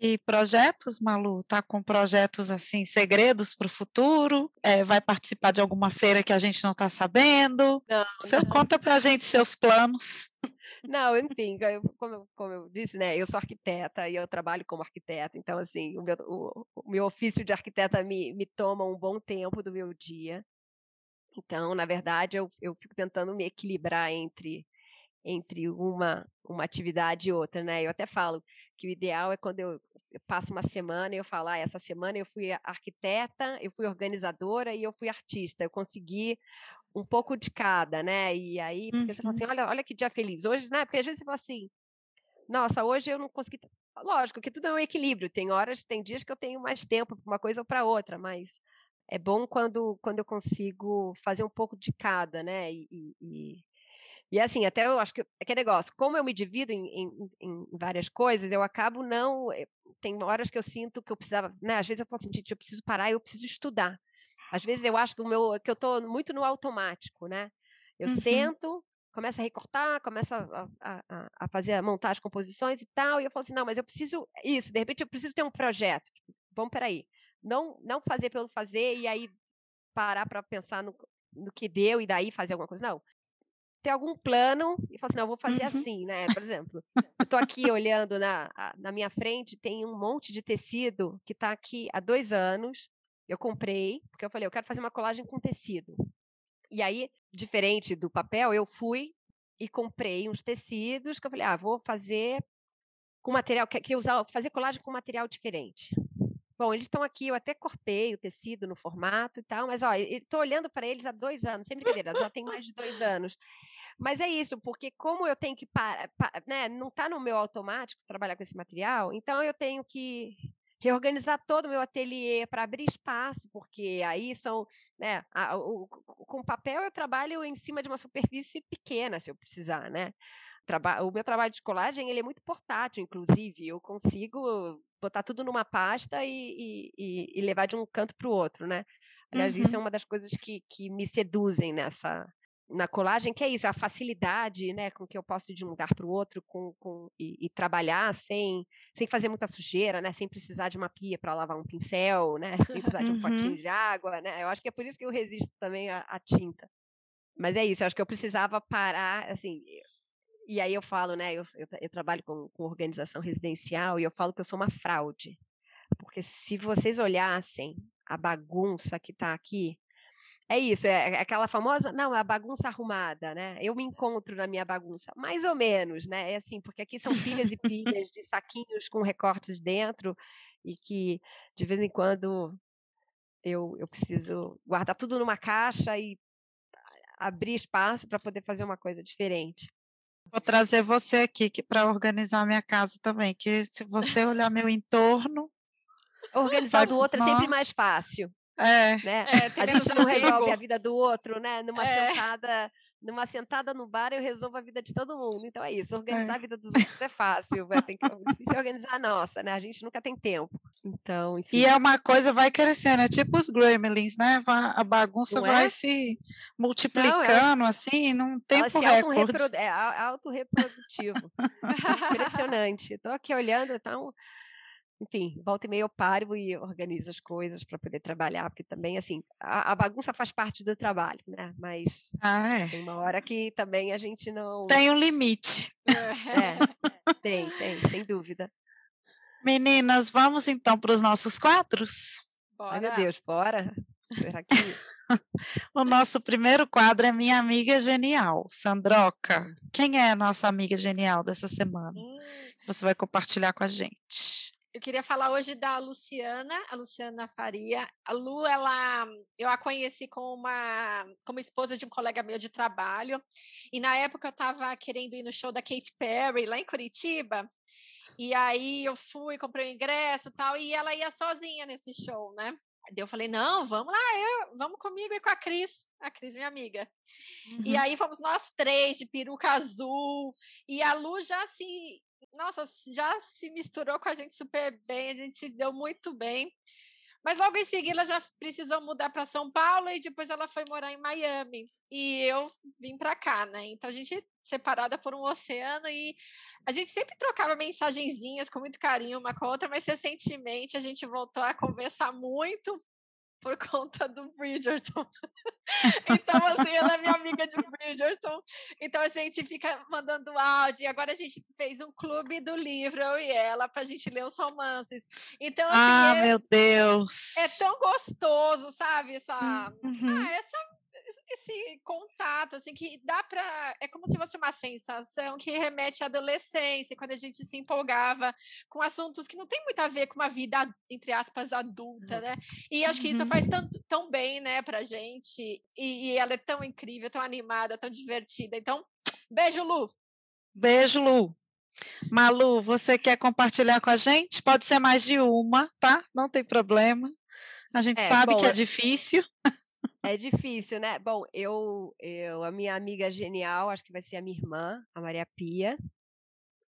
E projetos, Malu? Tá com projetos assim, segredos para o futuro? É, vai participar de alguma feira que a gente não está sabendo? Não, Você não. conta para a gente seus planos. Não, enfim, eu, como, como, eu disse, né, eu sou arquiteta e eu trabalho como arquiteta, então, assim, o meu, o, o meu ofício de arquiteta me, me toma um bom tempo do meu dia. Então, na verdade, eu, eu fico tentando me equilibrar entre entre uma, uma atividade e outra, né? Eu até falo que o ideal é quando eu, passo uma semana e eu falo, ah, essa semana eu fui arquiteta, eu fui organizadora e eu fui artista. Eu consegui um pouco de cada, né? E aí, porque uhum. você fala assim, uhum. olha, olha que dia feliz. Hoje, né? Porque às vezes você fala assim, nossa, hoje eu não consegui. Lógico que tudo é um equilíbrio. Tem horas, tem dias que eu tenho mais tempo para uma coisa ou para outra, mas é bom quando, quando eu consigo fazer um pouco de cada, né? E, e, e assim, até eu acho que é negócio, como eu me divido em, em, em, várias coisas, eu acabo não. Eh, tem horas que eu sinto que eu precisava, né? Às vezes eu falo assim, gente, eu preciso parar, eu preciso estudar. Às vezes eu acho que, o meu, que eu estou muito no automático, né? Eu uhum. sento, começo a recortar, começo a, a, a, fazer, a montar as composições e tal, e eu falo assim, não, mas eu preciso isso, de repente eu preciso ter um projeto. Tipo, vamos, peraí. Não, não fazer pelo fazer e aí parar para pensar no, no que deu e daí fazer alguma coisa. Não, ter algum plano e falar assim, não, eu vou fazer uhum. assim, né? Por exemplo, eu estou aqui olhando na, na minha frente, tem um monte de tecido que está aqui há dois anos. Eu comprei, porque eu falei, eu quero fazer uma colagem com tecido. E aí, diferente do papel, eu fui e comprei uns tecidos que eu falei, ah, vou fazer com material, queria usar, fazer colagem com material diferente. Bom, eles estão aqui, eu até cortei o tecido no formato e tal, mas ó, estou olhando para eles há dois anos, sem brincadeira, já tem mais de dois anos. Mas é isso, porque como eu tenho que parar, né, não está no meu automático trabalhar com esse material, então eu tenho que reorganizar todo o meu ateliê para abrir espaço, porque aí são, né, a, o, com papel eu trabalho em cima de uma superfície pequena, se eu precisar, né? O meu trabalho de colagem ele é muito portátil, inclusive, eu consigo botar tudo numa pasta e, e, e levar de um canto para o outro, né? Aliás, uhum. isso é uhum. uma das coisas que, que me seduzem nessa, na colagem, que é isso, a facilidade, né, com que eu posso ir de um lugar para o outro com, com, e, e, trabalhar sem, sem fazer muita sujeira, né, sem precisar de uma pia para lavar um pincel, né, sem precisar de um potinho uhum. de água, né, eu acho que é por isso que eu resisto também à, à tinta. Mas é isso, eu acho que eu precisava parar, assim, e aí eu falo, né, eu, eu, eu trabalho com, com organização residencial e eu falo que eu sou uma fraude, porque se vocês olhassem a bagunça que está aqui, é isso, é, é aquela famosa, não, é a bagunça arrumada, né? Eu me encontro na minha bagunça, mais ou menos, né? É assim, porque aqui são pilhas e pilhas de saquinhos com recortes dentro e que de vez em quando eu, eu preciso guardar tudo numa caixa e abrir espaço para poder fazer uma coisa diferente. Vou trazer você aqui para organizar minha casa também, que se você olhar meu entorno. Organizar do outro é sempre mais fácil. É. Né? É, a gente não resolve a vida do outro, né? Numa é. sentada, numa sentada no bar eu resolvo a vida de todo mundo. Então é isso, organizar é. a vida dos outros é fácil, tem que difícil organizar a nossa, né? A gente nunca tem tempo. Então, enfim. E é uma coisa vai crescendo, é tipo os gremlins, né? A bagunça vai é? se multiplicando não, assim, num tempo recorde. É autorreprodutivo. Impressionante. Estou aqui olhando, então enfim, volta e meia eu paro e organizo as coisas para poder trabalhar, porque também, assim, a, a, bagunça faz parte do trabalho, né? Mas ah, é. tem uma hora que também a gente não. Tem um limite. É, tem, tem, sem dúvida. Meninas, vamos então para os nossos quadros? Bora. Ai, meu Deus, bora. O nosso primeiro quadro é Minha Amiga Genial, Sandroca. Quem é a nossa amiga genial dessa semana? Hum. Você vai compartilhar com a gente. Eu queria falar hoje da Luciana, a Luciana Faria. A Lu, ela, eu a conheci como uma, como esposa de um colega meu de trabalho. E na época eu estava querendo ir no show da Katy Perry lá em Curitiba. E aí eu fui, comprei o ingresso, tal, e ela ia sozinha nesse show, né? Daí eu falei, não, vamos lá, eu, vamos comigo e com a Cris, a Cris, minha amiga. Uhum. E aí fomos nós três de peruca azul, e a Lu já se nossa, já se misturou com a gente super bem, a gente se deu muito bem. Mas logo em seguida ela já precisou mudar para São Paulo e depois ela foi morar em Miami. E eu vim para cá, né? Então a gente separada por um oceano e a gente sempre trocava mensagenzinhas com muito carinho uma com a outra, mas recentemente a gente voltou a conversar muito por conta do Bridgerton. então, assim, ela é minha amiga de Bridgerton. Então, a gente fica mandando áudio. E agora a gente fez um clube do livro, eu e ela, para a gente ler os romances. Então, assim, ah, é, meu Deus! É tão gostoso, sabe? Essa, uhum. ah, essa esse contato, assim, que dá para. É como se fosse uma sensação que remete à adolescência, quando a gente se empolgava com assuntos que não tem muito a ver com uma vida, entre aspas, adulta, né? E acho que isso faz uhum. tão, tão bem, né, pra gente. E, e ela é tão incrível, tão animada, tão divertida. Então, beijo, Lu! Beijo, Lu! Malu, você quer compartilhar com a gente? Pode ser mais de uma, tá? Não tem problema. A gente é, sabe bom, que é difícil. É difícil, né? Bom, eu, eu, a minha amiga genial, acho que vai ser a minha irmã, a Maria Pia.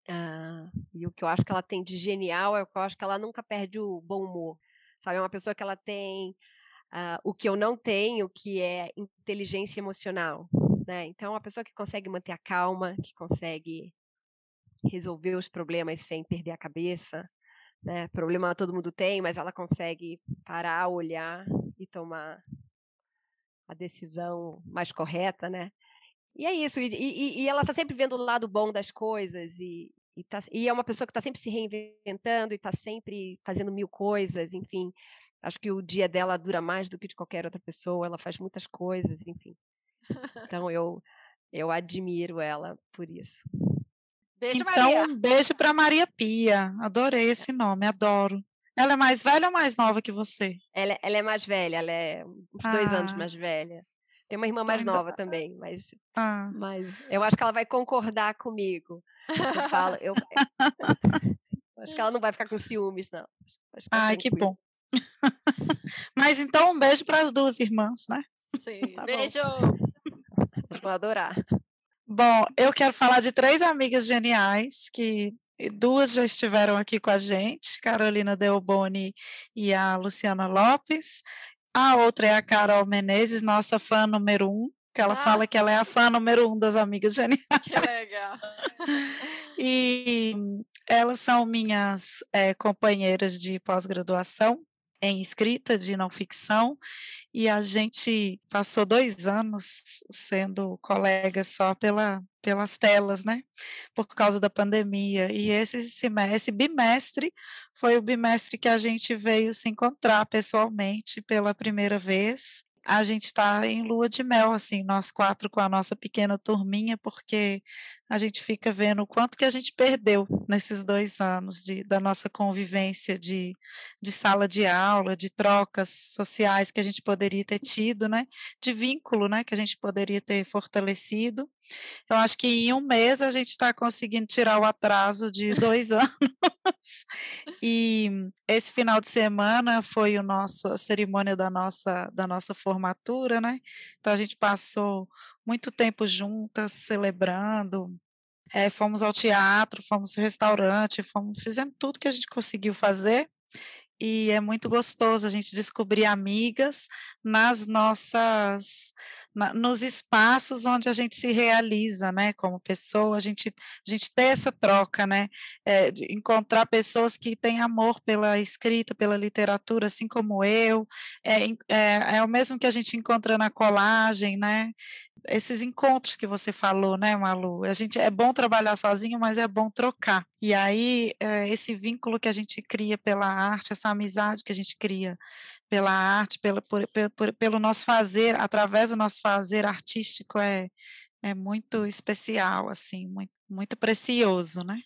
Uh, e o que eu acho que ela tem de genial é que eu acho que ela nunca perde o bom humor. Sabe, é uma pessoa que ela tem uh, o que eu não tenho, que é inteligência emocional. Né? Então, é uma pessoa que consegue manter a calma, que consegue resolver os problemas sem perder a cabeça. Né? Problema todo mundo tem, mas ela consegue parar, olhar e tomar a decisão mais correta, né? E é isso, e, e, e ela está sempre vendo o lado bom das coisas, e, e, tá, e é uma pessoa que está sempre se reinventando e está sempre fazendo mil coisas, enfim. Acho que o dia dela dura mais do que de qualquer outra pessoa, ela faz muitas coisas, enfim. Então eu, eu admiro ela por isso. Beijo, então, Maria. um beijo para Maria Pia. Adorei esse nome, adoro. Ela é mais velha ou mais nova que você? Ela, ela é mais velha, ela é uns ah. dois anos ah. mais velha. Tem uma irmã mais nova também, mas, ah. mas eu acho que ela vai concordar comigo. Eu falo, eu, Acho que ela não vai ficar com ciúmes, não. Ai, que bom. Mas então um beijo para as duas irmãs, né? Sim, tá beijo. Vou adorar. Bom, eu quero falar de três amigas geniais que duas já estiveram aqui com a gente, Carolina Delboni e a Luciana Lopes. A outra é a Carol Menezes, nossa fã número um, que ela ah. fala que ela é a fã número um das amigas geniais. Que legal. e elas são minhas é, companheiras de pós-graduação em escrita de não ficção e a gente passou dois anos sendo colegas só pela, pelas telas, né? Por causa da pandemia. E esse semestre, bimestre foi o bimestre que a gente veio se encontrar pessoalmente pela primeira vez a gente está em lua de mel, assim, nós quatro com a nossa pequena turminha, porque a gente fica vendo o quanto que a gente perdeu nesses dois anos de, da nossa convivência de, de sala de aula, de trocas sociais que a gente poderia ter tido, né? De vínculo, né? Que a gente poderia ter fortalecido. Eu acho que em um mês a gente está conseguindo tirar o atraso de dois anos. e esse final de semana foi o nosso, a cerimônia da nossa, da nossa formatura, né? Então a gente passou muito tempo juntas, celebrando. É, fomos ao teatro, fomos ao restaurante, fomos, fizemos tudo que a gente conseguiu fazer. E é muito gostoso a gente descobrir amigas nas nossas na, nos espaços onde a gente se realiza, né, como pessoa, a gente a gente ter essa troca, né, é, de encontrar pessoas que têm amor pela escrita, pela literatura, assim como eu, é, é, é o mesmo que a gente encontra na colagem, né, esses encontros que você falou, né, Malu? A gente é bom trabalhar sozinho, mas é bom trocar. E aí é, esse vínculo que a gente cria pela arte, essa amizade que a gente cria pela arte, pela, por, por, pelo nosso fazer, através do nosso fazer artístico é é muito especial, assim, muito, muito precioso, né?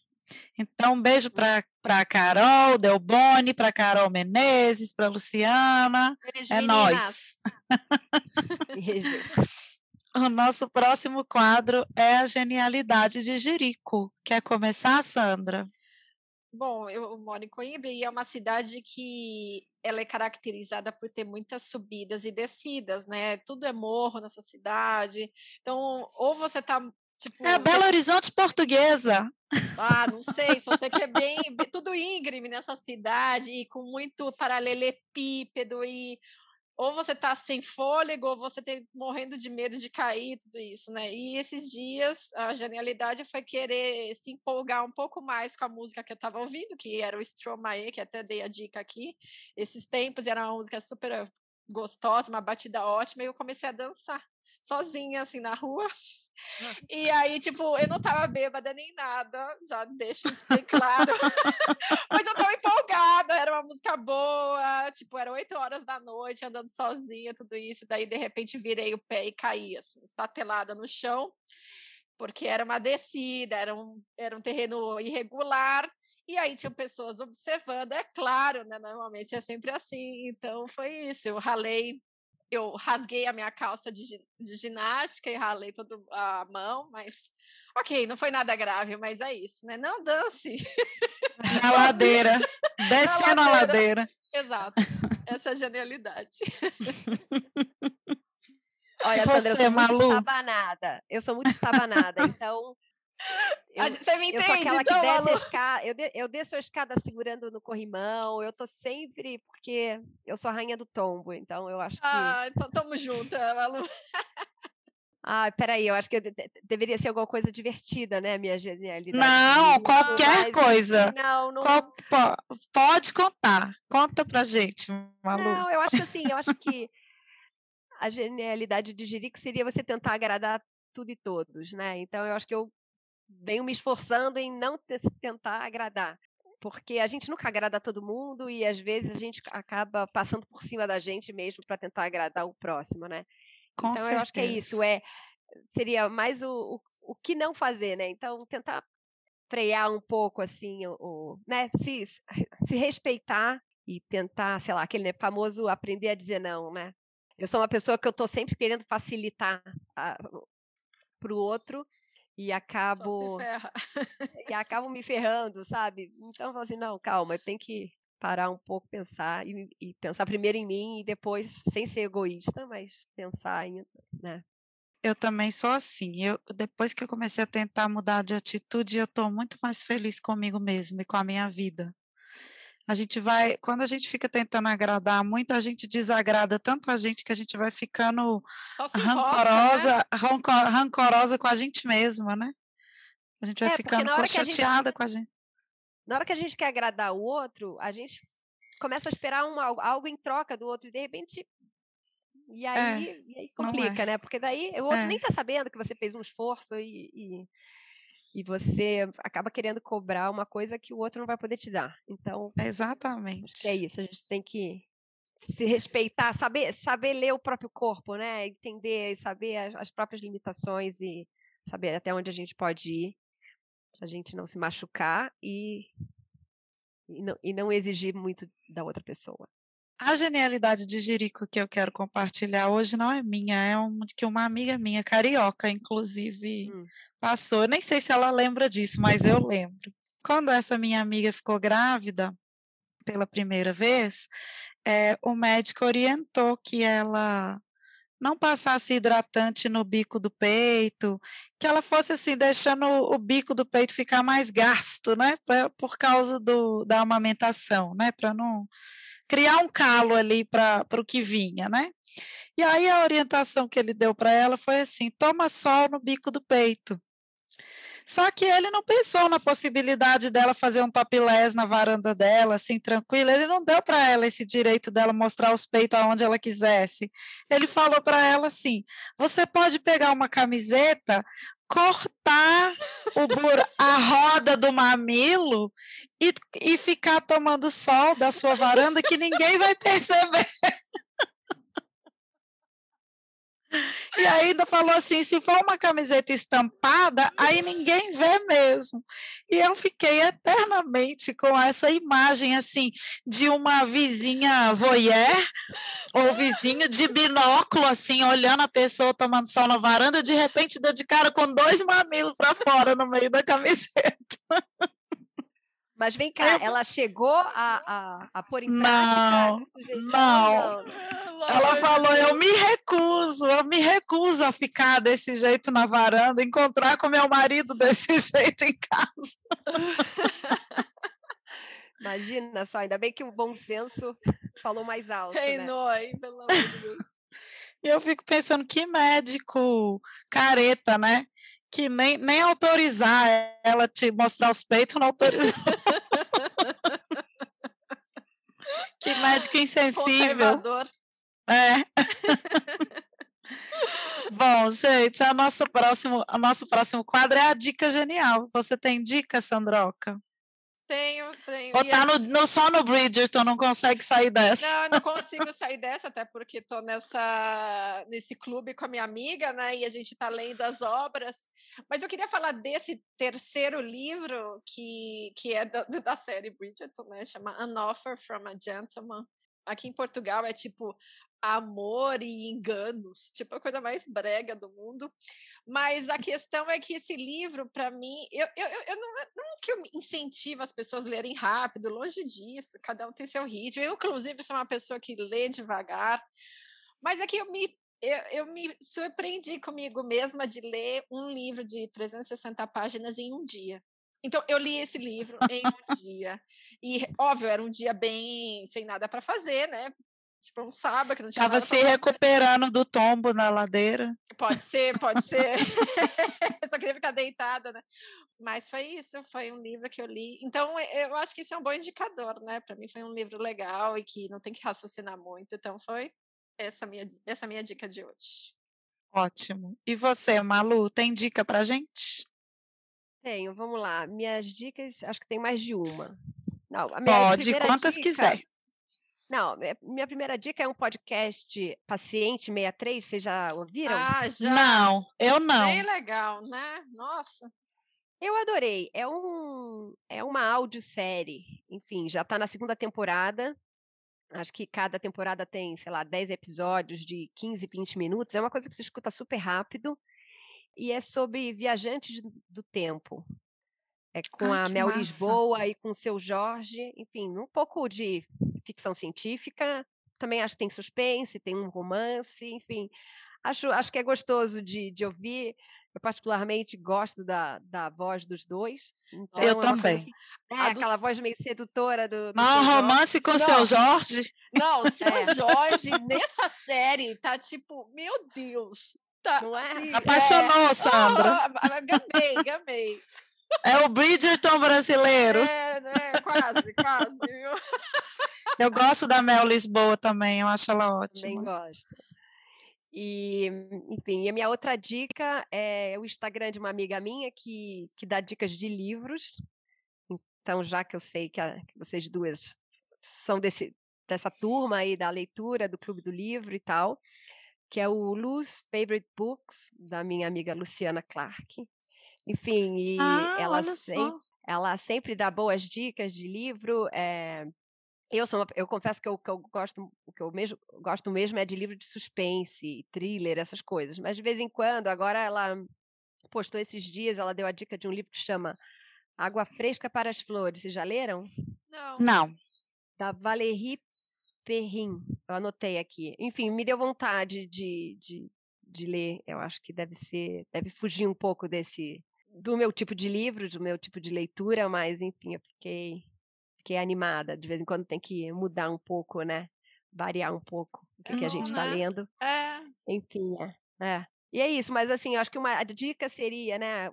Então, um beijo para a Carol Delboni, para Carol Menezes, para Luciana. Beijo, é nós. Beijo. O nosso próximo quadro é a genialidade de Jerico. Quer começar, Sandra? Bom, eu moro em Coimbra e é uma cidade que ela é caracterizada por ter muitas subidas e descidas, né? Tudo é morro nessa cidade. Então, ou você tá Tipo, é Belo Horizonte portuguesa. Ah, não sei, se você quer bem, tudo íngreme nessa cidade e com muito paralelepípedo e ou você tá sem fôlego, ou você tá morrendo de medo de cair, tudo isso, né? E esses dias, a genialidade foi querer se empolgar um pouco mais com a música que eu tava ouvindo, que era o Stromae, que até dei a dica aqui. Esses tempos era uma música super gostosa, uma batida ótima, e eu comecei a dançar sozinha, assim, na rua. E aí, tipo, eu não tava bêbada nem nada, já deixo isso bem claro. Mas eu tava empolgada, era uma música boa, tipo, era oito horas da noite, andando sozinha, tudo isso. Daí, de repente, virei o pé e caí, assim, estatelada no chão, porque era uma descida, era um, era um terreno irregular. E aí tinham pessoas observando, é claro, né? Normalmente é sempre assim. Então foi isso. Eu ralei eu rasguei a minha calça de, de ginástica e ralei toda a mão, mas ok, não foi nada grave, mas é isso, né? Não dance. Na ladeira, descendo a ladeira. Exato, essa é a genialidade. Olha, Sandra, eu sou Malu? muito estabanada. Eu sou muito estabanada, então eu, Você me entende? Eu sou aquela então, que desce a escada, eu, de, eu desço a escada segurando no corrimão, eu tô sempre, porque eu sou a rainha do tombo, então eu acho que... Ah, então tamo junto, Malu. Ah, peraí, eu acho que eu de deveria ser alguma coisa divertida, né, minha genialidade. Não, qualquer coisa. Não, não... Qual, pode contar. Conta pra gente, Malu. Não, eu acho assim, eu acho que a genialidade de Jerico seria você tentar agradar tudo e todos, né? Então eu acho que eu venho me esforçando em não tentar agradar. Porque a gente nunca agrada a todo mundo e às vezes a gente acaba passando por cima da gente mesmo para tentar agradar o próximo, né? Com então certeza. eu acho que é isso, é seria mais o, o, o que não fazer, né? Então tentar frear um pouco assim, o, o né? Se, se respeitar e tentar, sei lá, aquele famoso aprender a dizer não, né? Eu sou uma pessoa que eu estou sempre querendo facilitar para o outro e acabo e acabo me ferrando, sabe? Então eu falo assim, não, calma, eu tenho que parar um pouco, pensar e, e pensar primeiro em mim e depois, sem ser egoísta, mas pensar em, né? Eu também sou assim. Eu, depois que eu comecei a tentar mudar de atitude, eu estou muito mais feliz comigo mesma e com a minha vida. A gente vai, quando a gente fica tentando agradar muito, a gente desagrada tanto a gente que a gente vai ficando rancorosa, enrosca, né? rancorosa com a gente mesma, né? A gente vai é, ficando chateada gente, com a gente. Na hora que a gente quer agradar o outro, a gente começa a esperar uma, algo em troca do outro e de repente e aí, é, e aí complica, é. né? Porque daí o outro é. nem tá sabendo que você fez um esforço e, e, e, você acaba querendo cobrar uma coisa que o outro não vai poder te dar. Então, exatamente. é isso, a gente tem que se respeitar, saber, saber ler o próprio corpo, né? Entender, saber as, as próprias limitações e saber até onde a gente pode ir, para a gente não se machucar e, e, não, e não exigir muito da outra pessoa. A genialidade de Jerico que eu quero compartilhar hoje não é minha, é um, que uma amiga minha, carioca, inclusive, hum. passou. Eu nem sei se ela lembra disso, mas eu lembro. Quando essa minha amiga ficou grávida pela primeira vez, é, o médico orientou que ela não passasse hidratante no bico do peito, que ela fosse assim, deixando o bico do peito ficar mais gasto, né? Por causa do, da amamentação, né? Para não criar um calo ali para o que vinha, né? E aí a orientação que ele deu para ela foi assim: toma sol no bico do peito. Só que ele não pensou na possibilidade dela fazer um topless na varanda dela, assim, tranquila. Ele não deu para ela esse direito dela mostrar os peitos aonde ela quisesse. Ele falou para ela assim: você pode pegar uma camiseta, cortar o, a roda do mamilo e, e ficar tomando sol da sua varanda que ninguém vai perceber. E ainda falou assim: se for uma camiseta estampada, aí ninguém vê mesmo. E eu fiquei eternamente com essa imagem assim de uma vizinha voyeur ou vizinho de binóculo, assim, olhando a pessoa tomando sol na varanda, de repente deu de cara com dois mamilos para fora no meio da camiseta. Mas vem cá, ela chegou a, a, a pôr em não, prática? Não, não. Ela falou: eu me recuso, eu me recuso a ficar desse jeito na varanda, encontrar com meu marido desse jeito em casa. Imagina só, ainda bem que o bom senso falou mais alto. Reinou né? aí, pelo amor de Deus. E eu fico pensando, que médico careta, né? Que nem, nem autorizar ela te mostrar os peitos, não autorizou. que médico insensível. É. Bom, gente, a nosso próximo, a nosso próximo quadro é a dica genial. Você tem dica, Sandroca? Tenho, tenho. Ou tá no, no, só no Bridgerton, não consegue sair dessa? Não, eu não consigo sair dessa, até porque estou nessa, nesse clube com a minha amiga, né? E a gente está lendo as obras. Mas eu queria falar desse terceiro livro, que, que é da, da série Bridgerton, né? Chama An Offer from a Gentleman. Aqui em Portugal é tipo amor e enganos, tipo a coisa mais brega do mundo. Mas a questão é que esse livro, para mim, eu, eu, eu não, não que eu incentivo as pessoas a lerem rápido, longe disso, cada um tem seu ritmo. Eu, inclusive, sou uma pessoa que lê devagar, mas é que eu me eu, eu, me surpreendi comigo mesma de ler um livro de 360 páginas em um dia. Então, eu li esse livro em um dia. E, óbvio, era um dia bem sem nada para fazer, né? Tipo, um sábado que não tinha Tava se recuperando do tombo na ladeira. Pode ser, pode ser. só queria ficar deitada, né? Mas foi isso, foi um livro que eu li. Então, eu acho que isso é um bom indicador, né? Para mim foi um livro legal e que não tem que raciocinar muito. Então, foi essa minha, essa minha dica de hoje. Ótimo. E você, Malu, tem dica pra gente? Tenho, vamos lá. Minhas dicas, acho que tem mais de uma. Não, Pode, quantas dica, quiser. Não, é, minha primeira dica é um podcast Paciente 63, vocês já ouviram? Ah, já. Não, eu não. Bem legal, né? Nossa. Eu adorei. É, um, é uma audiosérie. Enfim, já está na segunda temporada. Acho que cada temporada tem, sei lá, 10 episódios de 15, 20 minutos. É uma coisa que você escuta super rápido. e é sobre viajantes do tempo. É com a Mel massa. Lisboa e com o seu Jorge, enfim, um pouco de ficção científica. Também acho que tem suspense, tem um romance, enfim. Acho, acho que é gostoso de, de ouvir. Eu particularmente gosto da, da voz dos dois. Então, Eu é coisa também. assim- é, A aquela voz meio sedutora do. do Jorge. romance com o seu. Jorge. Não, o seu É. Jorge, nessa série, tá tipo, meu Deus. Tá, Não é? assim, Apaixonou, Sandra. Oh, gamei, gamei. É o Bridgerton brasileiro. É, né? Quase, quase. viu? Eu gosto da Mel Lisboa também, eu acho ela Também ótima. gosto. E, enfim, e a minha outra dica é o Instagram de uma amiga minha que, que dá dicas de livros. Então, já que eu sei que, a- que vocês duas são desse, dessa turma aí da leitura, do Clube do Livro e tal, que é o Lu's Favorite Books, da minha amiga Luciana Clark. Enfim, e Ah, ela olha sem- só. ela sempre dá boas dicas de livro. eh, eu sou uma- eu confesso que eu, que eu gosto, o que eu mesmo gosto mesmo é de livro de suspense, thriller, essas coisas. Mas de vez em quando, agora ela postou esses dias, ela deu a dica de um livro que chama Água Fresca para as Flores. Vocês já leram? Não. Não. Da Valérie Perrin. Eu anotei aqui. Enfim, me deu vontade de, de, de ler. Eu acho que deve ser, deve fugir um pouco desse do meu tipo de livro, do meu tipo de leitura, mas enfim, eu fiquei fiquei animada. De vez em quando tem que mudar um pouco, né? Variar um pouco o que, que a gente está Né? lendo. É, Enfim, é, é. E é isso, mas assim, eu acho que uma dica seria, né,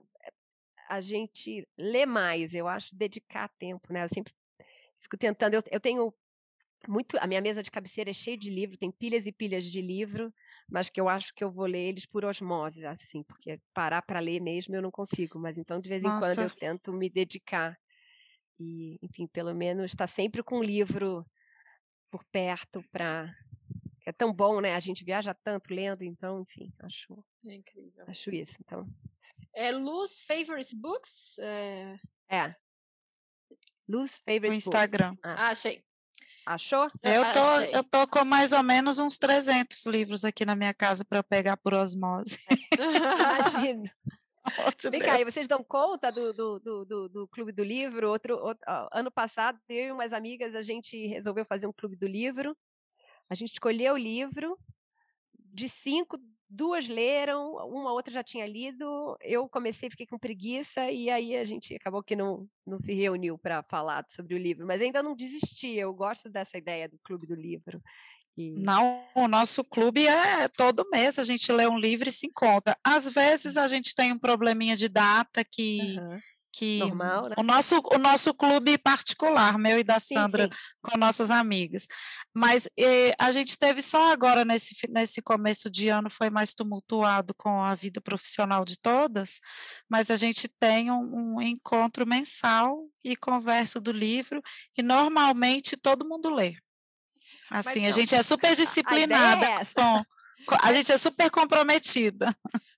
a gente ler mais, eu acho, dedicar tempo, né? Eu sempre fico tentando, eu, eu tenho muito, a minha mesa de cabeceira é cheia de livro, tem pilhas e pilhas de livro, mas que eu acho que eu vou ler eles por osmose, assim, porque parar para ler mesmo eu não consigo, mas então de vez em quando eu Nossa. tento me dedicar e, enfim, pelo menos estar sempre com um livro por perto para é tão bom, né? A gente viaja tanto lendo, então, enfim, acho, é incrível. acho isso. Então, É Luz Favorite Books? É, é. Luz Favorite No Books. Instagram. Ah, Ah, achei. achou? Eu tô, achei. eu tô com mais ou menos uns 300 livros aqui na minha casa para eu pegar por osmose. Imagina. Vem cá, e Deus. vocês dão conta do, do, do, do, do Clube do Livro? Outro, outro- ano passado, eu e umas amigas, a gente resolveu fazer um Clube do Livro. A gente escolheu o livro. De cinco, duas leram, uma outra já tinha lido. Eu comecei, fiquei com preguiça, e aí a gente acabou que não, não se reuniu para falar sobre o livro. Mas ainda não desisti, eu gosto dessa ideia do Clube do Livro. Não, o nosso clube é todo mês, a gente lê um livro e se encontra. Às vezes a gente tem um probleminha de data que, Aham, que Normal, né? o nosso o nosso clube particular, meu e da Sandra, sim. com nossas amigas. Mas eh, a gente teve só agora nesse nesse começo de ano foi mais tumultuado com a vida profissional de todas, mas a gente tem um, um encontro mensal e conversa do livro e normalmente todo mundo lê. Assim, a gente é super A disciplinada é essa. com, com- a gente é super comprometida.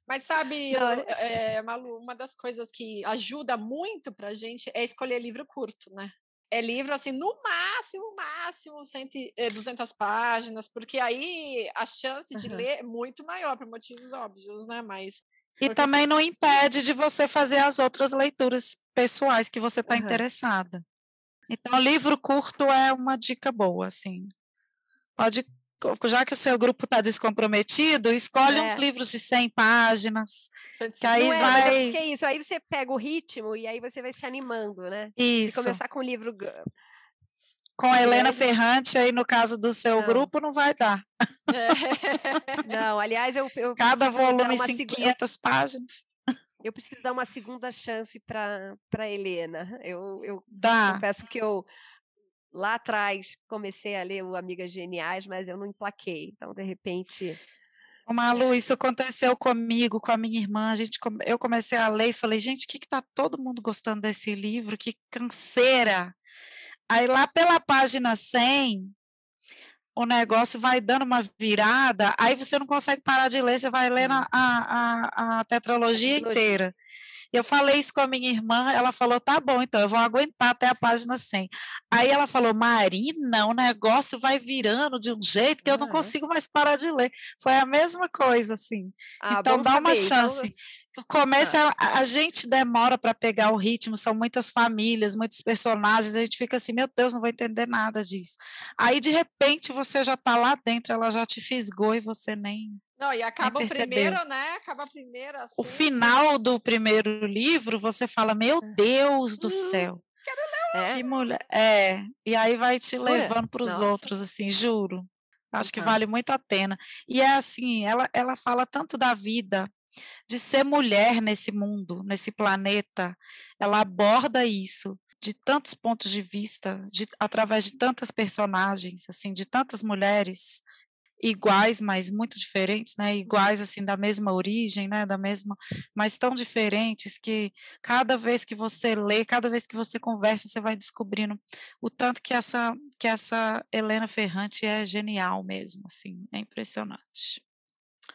Mas sabe, é, Malu, uma das coisas que ajuda muito pra gente é escolher livro curto, né? É livro, assim, no máximo, máximo, 100, e- eh, 200 páginas, porque aí a chance de Aham. ler é muito maior, por motivos óbvios, né? Mas E Porque também não impede de você fazer as outras leituras pessoais que você está Aham. interessada. Então, livro curto é uma dica boa, assim. Pode, já que o seu grupo está descomprometido, escolhe uns É. livros de 100 páginas, e que aí é, é vai... porque é isso. Aí você pega o ritmo e aí você vai se animando, né? Isso, começar com um livro. com a Helena Ferrante, aí no caso do seu Não. grupo, não vai dar. Não, aliás, eu, eu Cada volume segu- 500 páginas. Eu preciso dar uma segunda chance para para Helena. Eu, eu Dá. confesso que eu lá atrás comecei a ler o Amigas Geniais, mas eu não emplaquei. Então, de repente, Malu, isso aconteceu comigo, com a minha irmã. A gente, eu comecei a ler e falei, gente, o que está todo mundo gostando desse livro? Que canseira! Aí lá pela página 100, o negócio vai dando uma virada, aí você não consegue parar de ler, você vai lendo a, a, a, a tetralogia Tetralogia. inteira. Eu falei isso com a minha irmã, ela falou: tá bom, então eu vou aguentar até a página 100. Aí ela falou: Marina, o negócio vai virando de um jeito que eu não consigo mais parar de ler. Foi a mesma coisa, assim. Ah, então dá uma então chance. O começo, ah. a, a, gente demora para pegar o ritmo, são muitas famílias, muitos personagens, a gente fica assim, meu Deus, não vou entender nada disso. Aí, de repente, você já está lá dentro, ela já te fisgou e você nem. Não, e acaba o primeiro, né? Acaba primeiro. Assim, o final do primeiro livro, você fala, meu é. Deus do hum, céu. Quero ler. É? Que mulher. É, e aí vai te levando para os outros, assim, juro. Acho que vale muito a pena. E é assim, ela, ela fala tanto da vida de ser mulher nesse mundo, nesse planeta, ela aborda isso de tantos pontos de vista, de, através de tantas personagens, assim, de tantas mulheres iguais, mas muito diferentes, né? Iguais assim da mesma origem, né? Da mesma, mas tão diferentes que cada vez que você lê, cada vez que você conversa, você vai descobrindo o tanto que essa que essa Helena Ferrante é genial mesmo, assim, é impressionante.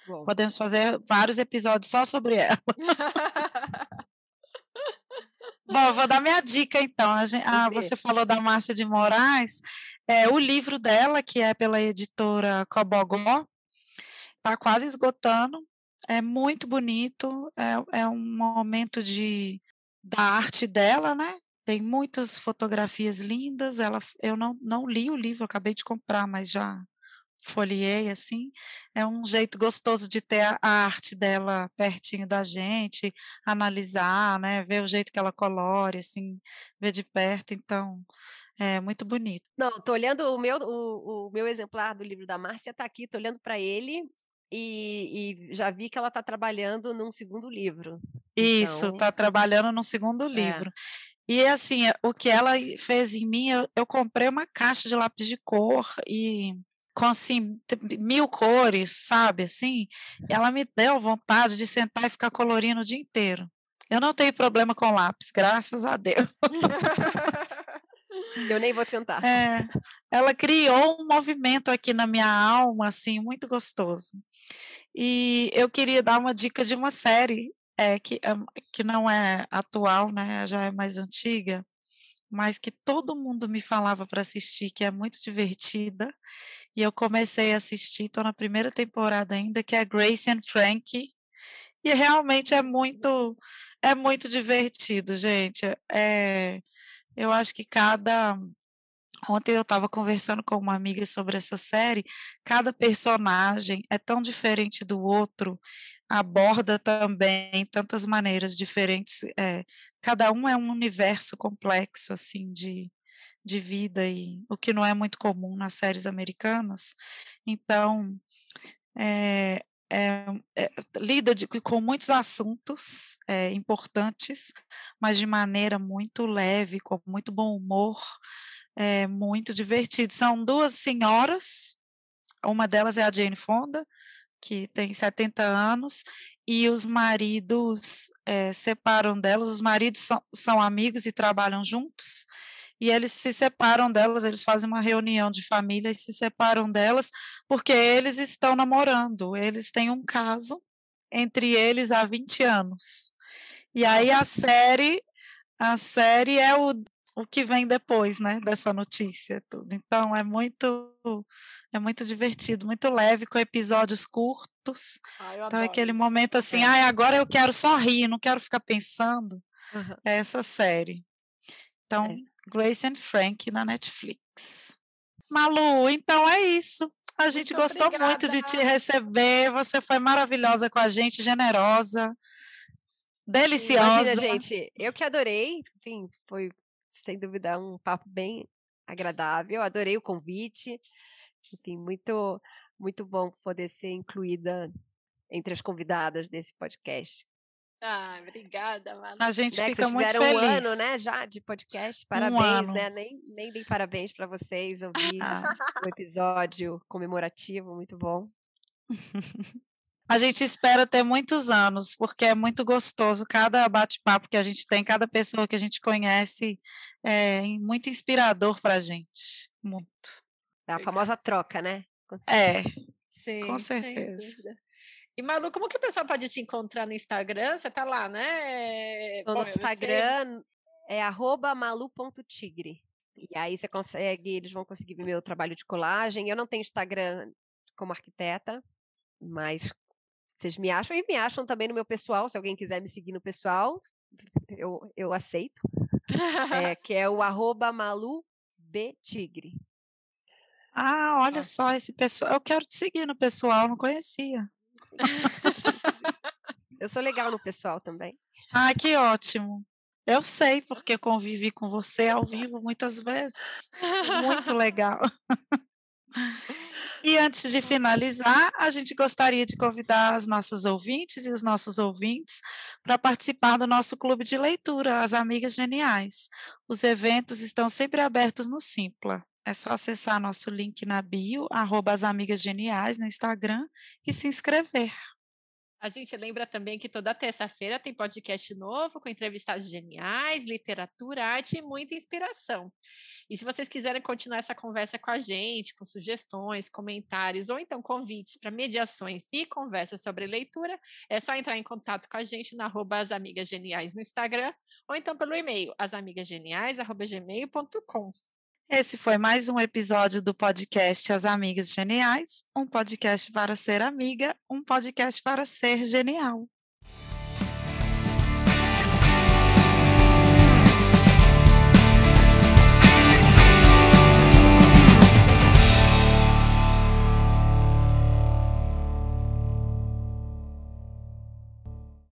Bom. Podemos fazer vários episódios só sobre ela. Bom, vou dar minha dica então. Gente, ah, você falou da Márcia de Moraes. É, o livro dela, que é pela editora Cobogó, está quase esgotando. É muito bonito. É, é um momento de, da arte dela, né? Tem muitas fotografias lindas. Ela, eu não, não li o livro, acabei de comprar, mas já folhei assim, é um jeito gostoso de ter a, arte dela pertinho da gente, analisar, né, ver o jeito que ela colore, assim, ver de perto, então é muito bonito. Não, tô olhando o meu o, o meu exemplar do livro da Márcia tá aqui, tô olhando para ele e, e, já vi que ela está trabalhando num segundo livro. Isso, está então... trabalhando num segundo é. livro. É. E assim, o que ela fez em mim, eu, eu comprei uma caixa de lápis de cor e com assim, mil cores, sabe, assim, ela me deu vontade de sentar e ficar colorindo o dia inteiro. Eu não tenho problema com lápis, graças a Deus. Eu nem vou tentar. É, ela criou um movimento aqui na minha alma, assim, muito gostoso. E eu queria dar uma dica de uma série é, que, que não é atual, né? Já é mais antiga, mas que todo mundo me falava para assistir, que é muito divertida e eu comecei a assistir, estou na primeira temporada ainda, que é Grace and Frankie, e realmente é muito é muito divertido, gente. É, eu acho que cada Ontem eu estava conversando com uma amiga sobre essa série. Cada personagem é tão diferente do outro, aborda também tantas maneiras diferentes. É, cada um é um universo complexo, assim, de, de vida e o que não é muito comum nas séries americanas. Então, é, é, é, lida de, com muitos assuntos é, importantes, mas de maneira muito leve, com muito bom humor, é, muito divertido. São duas senhoras, uma delas é a Jane Fonda, que tem 70 anos, e os maridos é, separam delas, os maridos são, são amigos e trabalham juntos, e eles se separam delas, eles fazem uma reunião de família e se separam delas porque eles estão namorando, eles têm um caso entre eles há 20 anos. E aí a série, a série é o, o que vem depois, né, dessa notícia tudo. Então é muito é muito divertido, muito leve com episódios curtos. Ah, então é aquele momento assim, ah, agora eu quero só rir, não quero ficar pensando. Uhum. É essa série. Então, é. Grace and Frank na Netflix. Malu, então é isso. A gente muito gostou obrigada. muito de te receber. Você foi maravilhosa com a gente, generosa, deliciosa. Imagina, gente, eu que adorei. Enfim, foi sem dúvida um papo bem agradável. Adorei o convite. Enfim, muito muito bom poder ser incluída entre as convidadas desse podcast. Ah, obrigada, Manu. A gente né, fica muito feliz. um ano, né, já de podcast. Parabéns, um né? Nem, nem dei parabéns para vocês. Ouvir ah. o episódio comemorativo, muito bom. A gente espera ter muitos anos, porque é muito gostoso cada bate-papo que a gente tem, cada pessoa que a gente conhece, é muito inspirador para a gente. Muito. É a famosa troca, né? É, Sim, com certeza. E Malu, como que o pessoal pode te encontrar no Instagram? Você tá lá, né? Bom, no Instagram é malu.tigre. E aí você consegue, eles vão conseguir ver meu trabalho de colagem. Eu não tenho Instagram como arquiteta, mas vocês me acham e me acham também no meu pessoal. Se alguém quiser me seguir no pessoal, eu, eu aceito. é, que é o arroba malubtigre. Ah, olha só esse pessoal. Eu quero te seguir no pessoal, não conhecia. eu sou legal no pessoal também. Ah, que ótimo. Eu sei, porque convivi com você ao vivo muitas vezes. Muito legal. E antes de finalizar, a gente gostaria de convidar as nossas ouvintes e os nossos ouvintes para participar do nosso clube de leitura, As Amigas Geniais. Os eventos estão sempre abertos no Simpla. É só acessar nosso link na bio, arroba as Amigas Geniais no Instagram e se inscrever. A gente lembra também que toda terça-feira tem podcast novo com entrevistados geniais, literatura, arte e muita inspiração. E se vocês quiserem continuar essa conversa com a gente, com sugestões, comentários ou então convites para mediações e conversas sobre leitura, é só entrar em contato com a gente na arroba As Amigas Geniais no Instagram ou então pelo e-mail asamigasgeniais.gmail.com. Esse foi mais um episódio do podcast As Amigas Geniais, um podcast para ser amiga, um podcast para ser genial.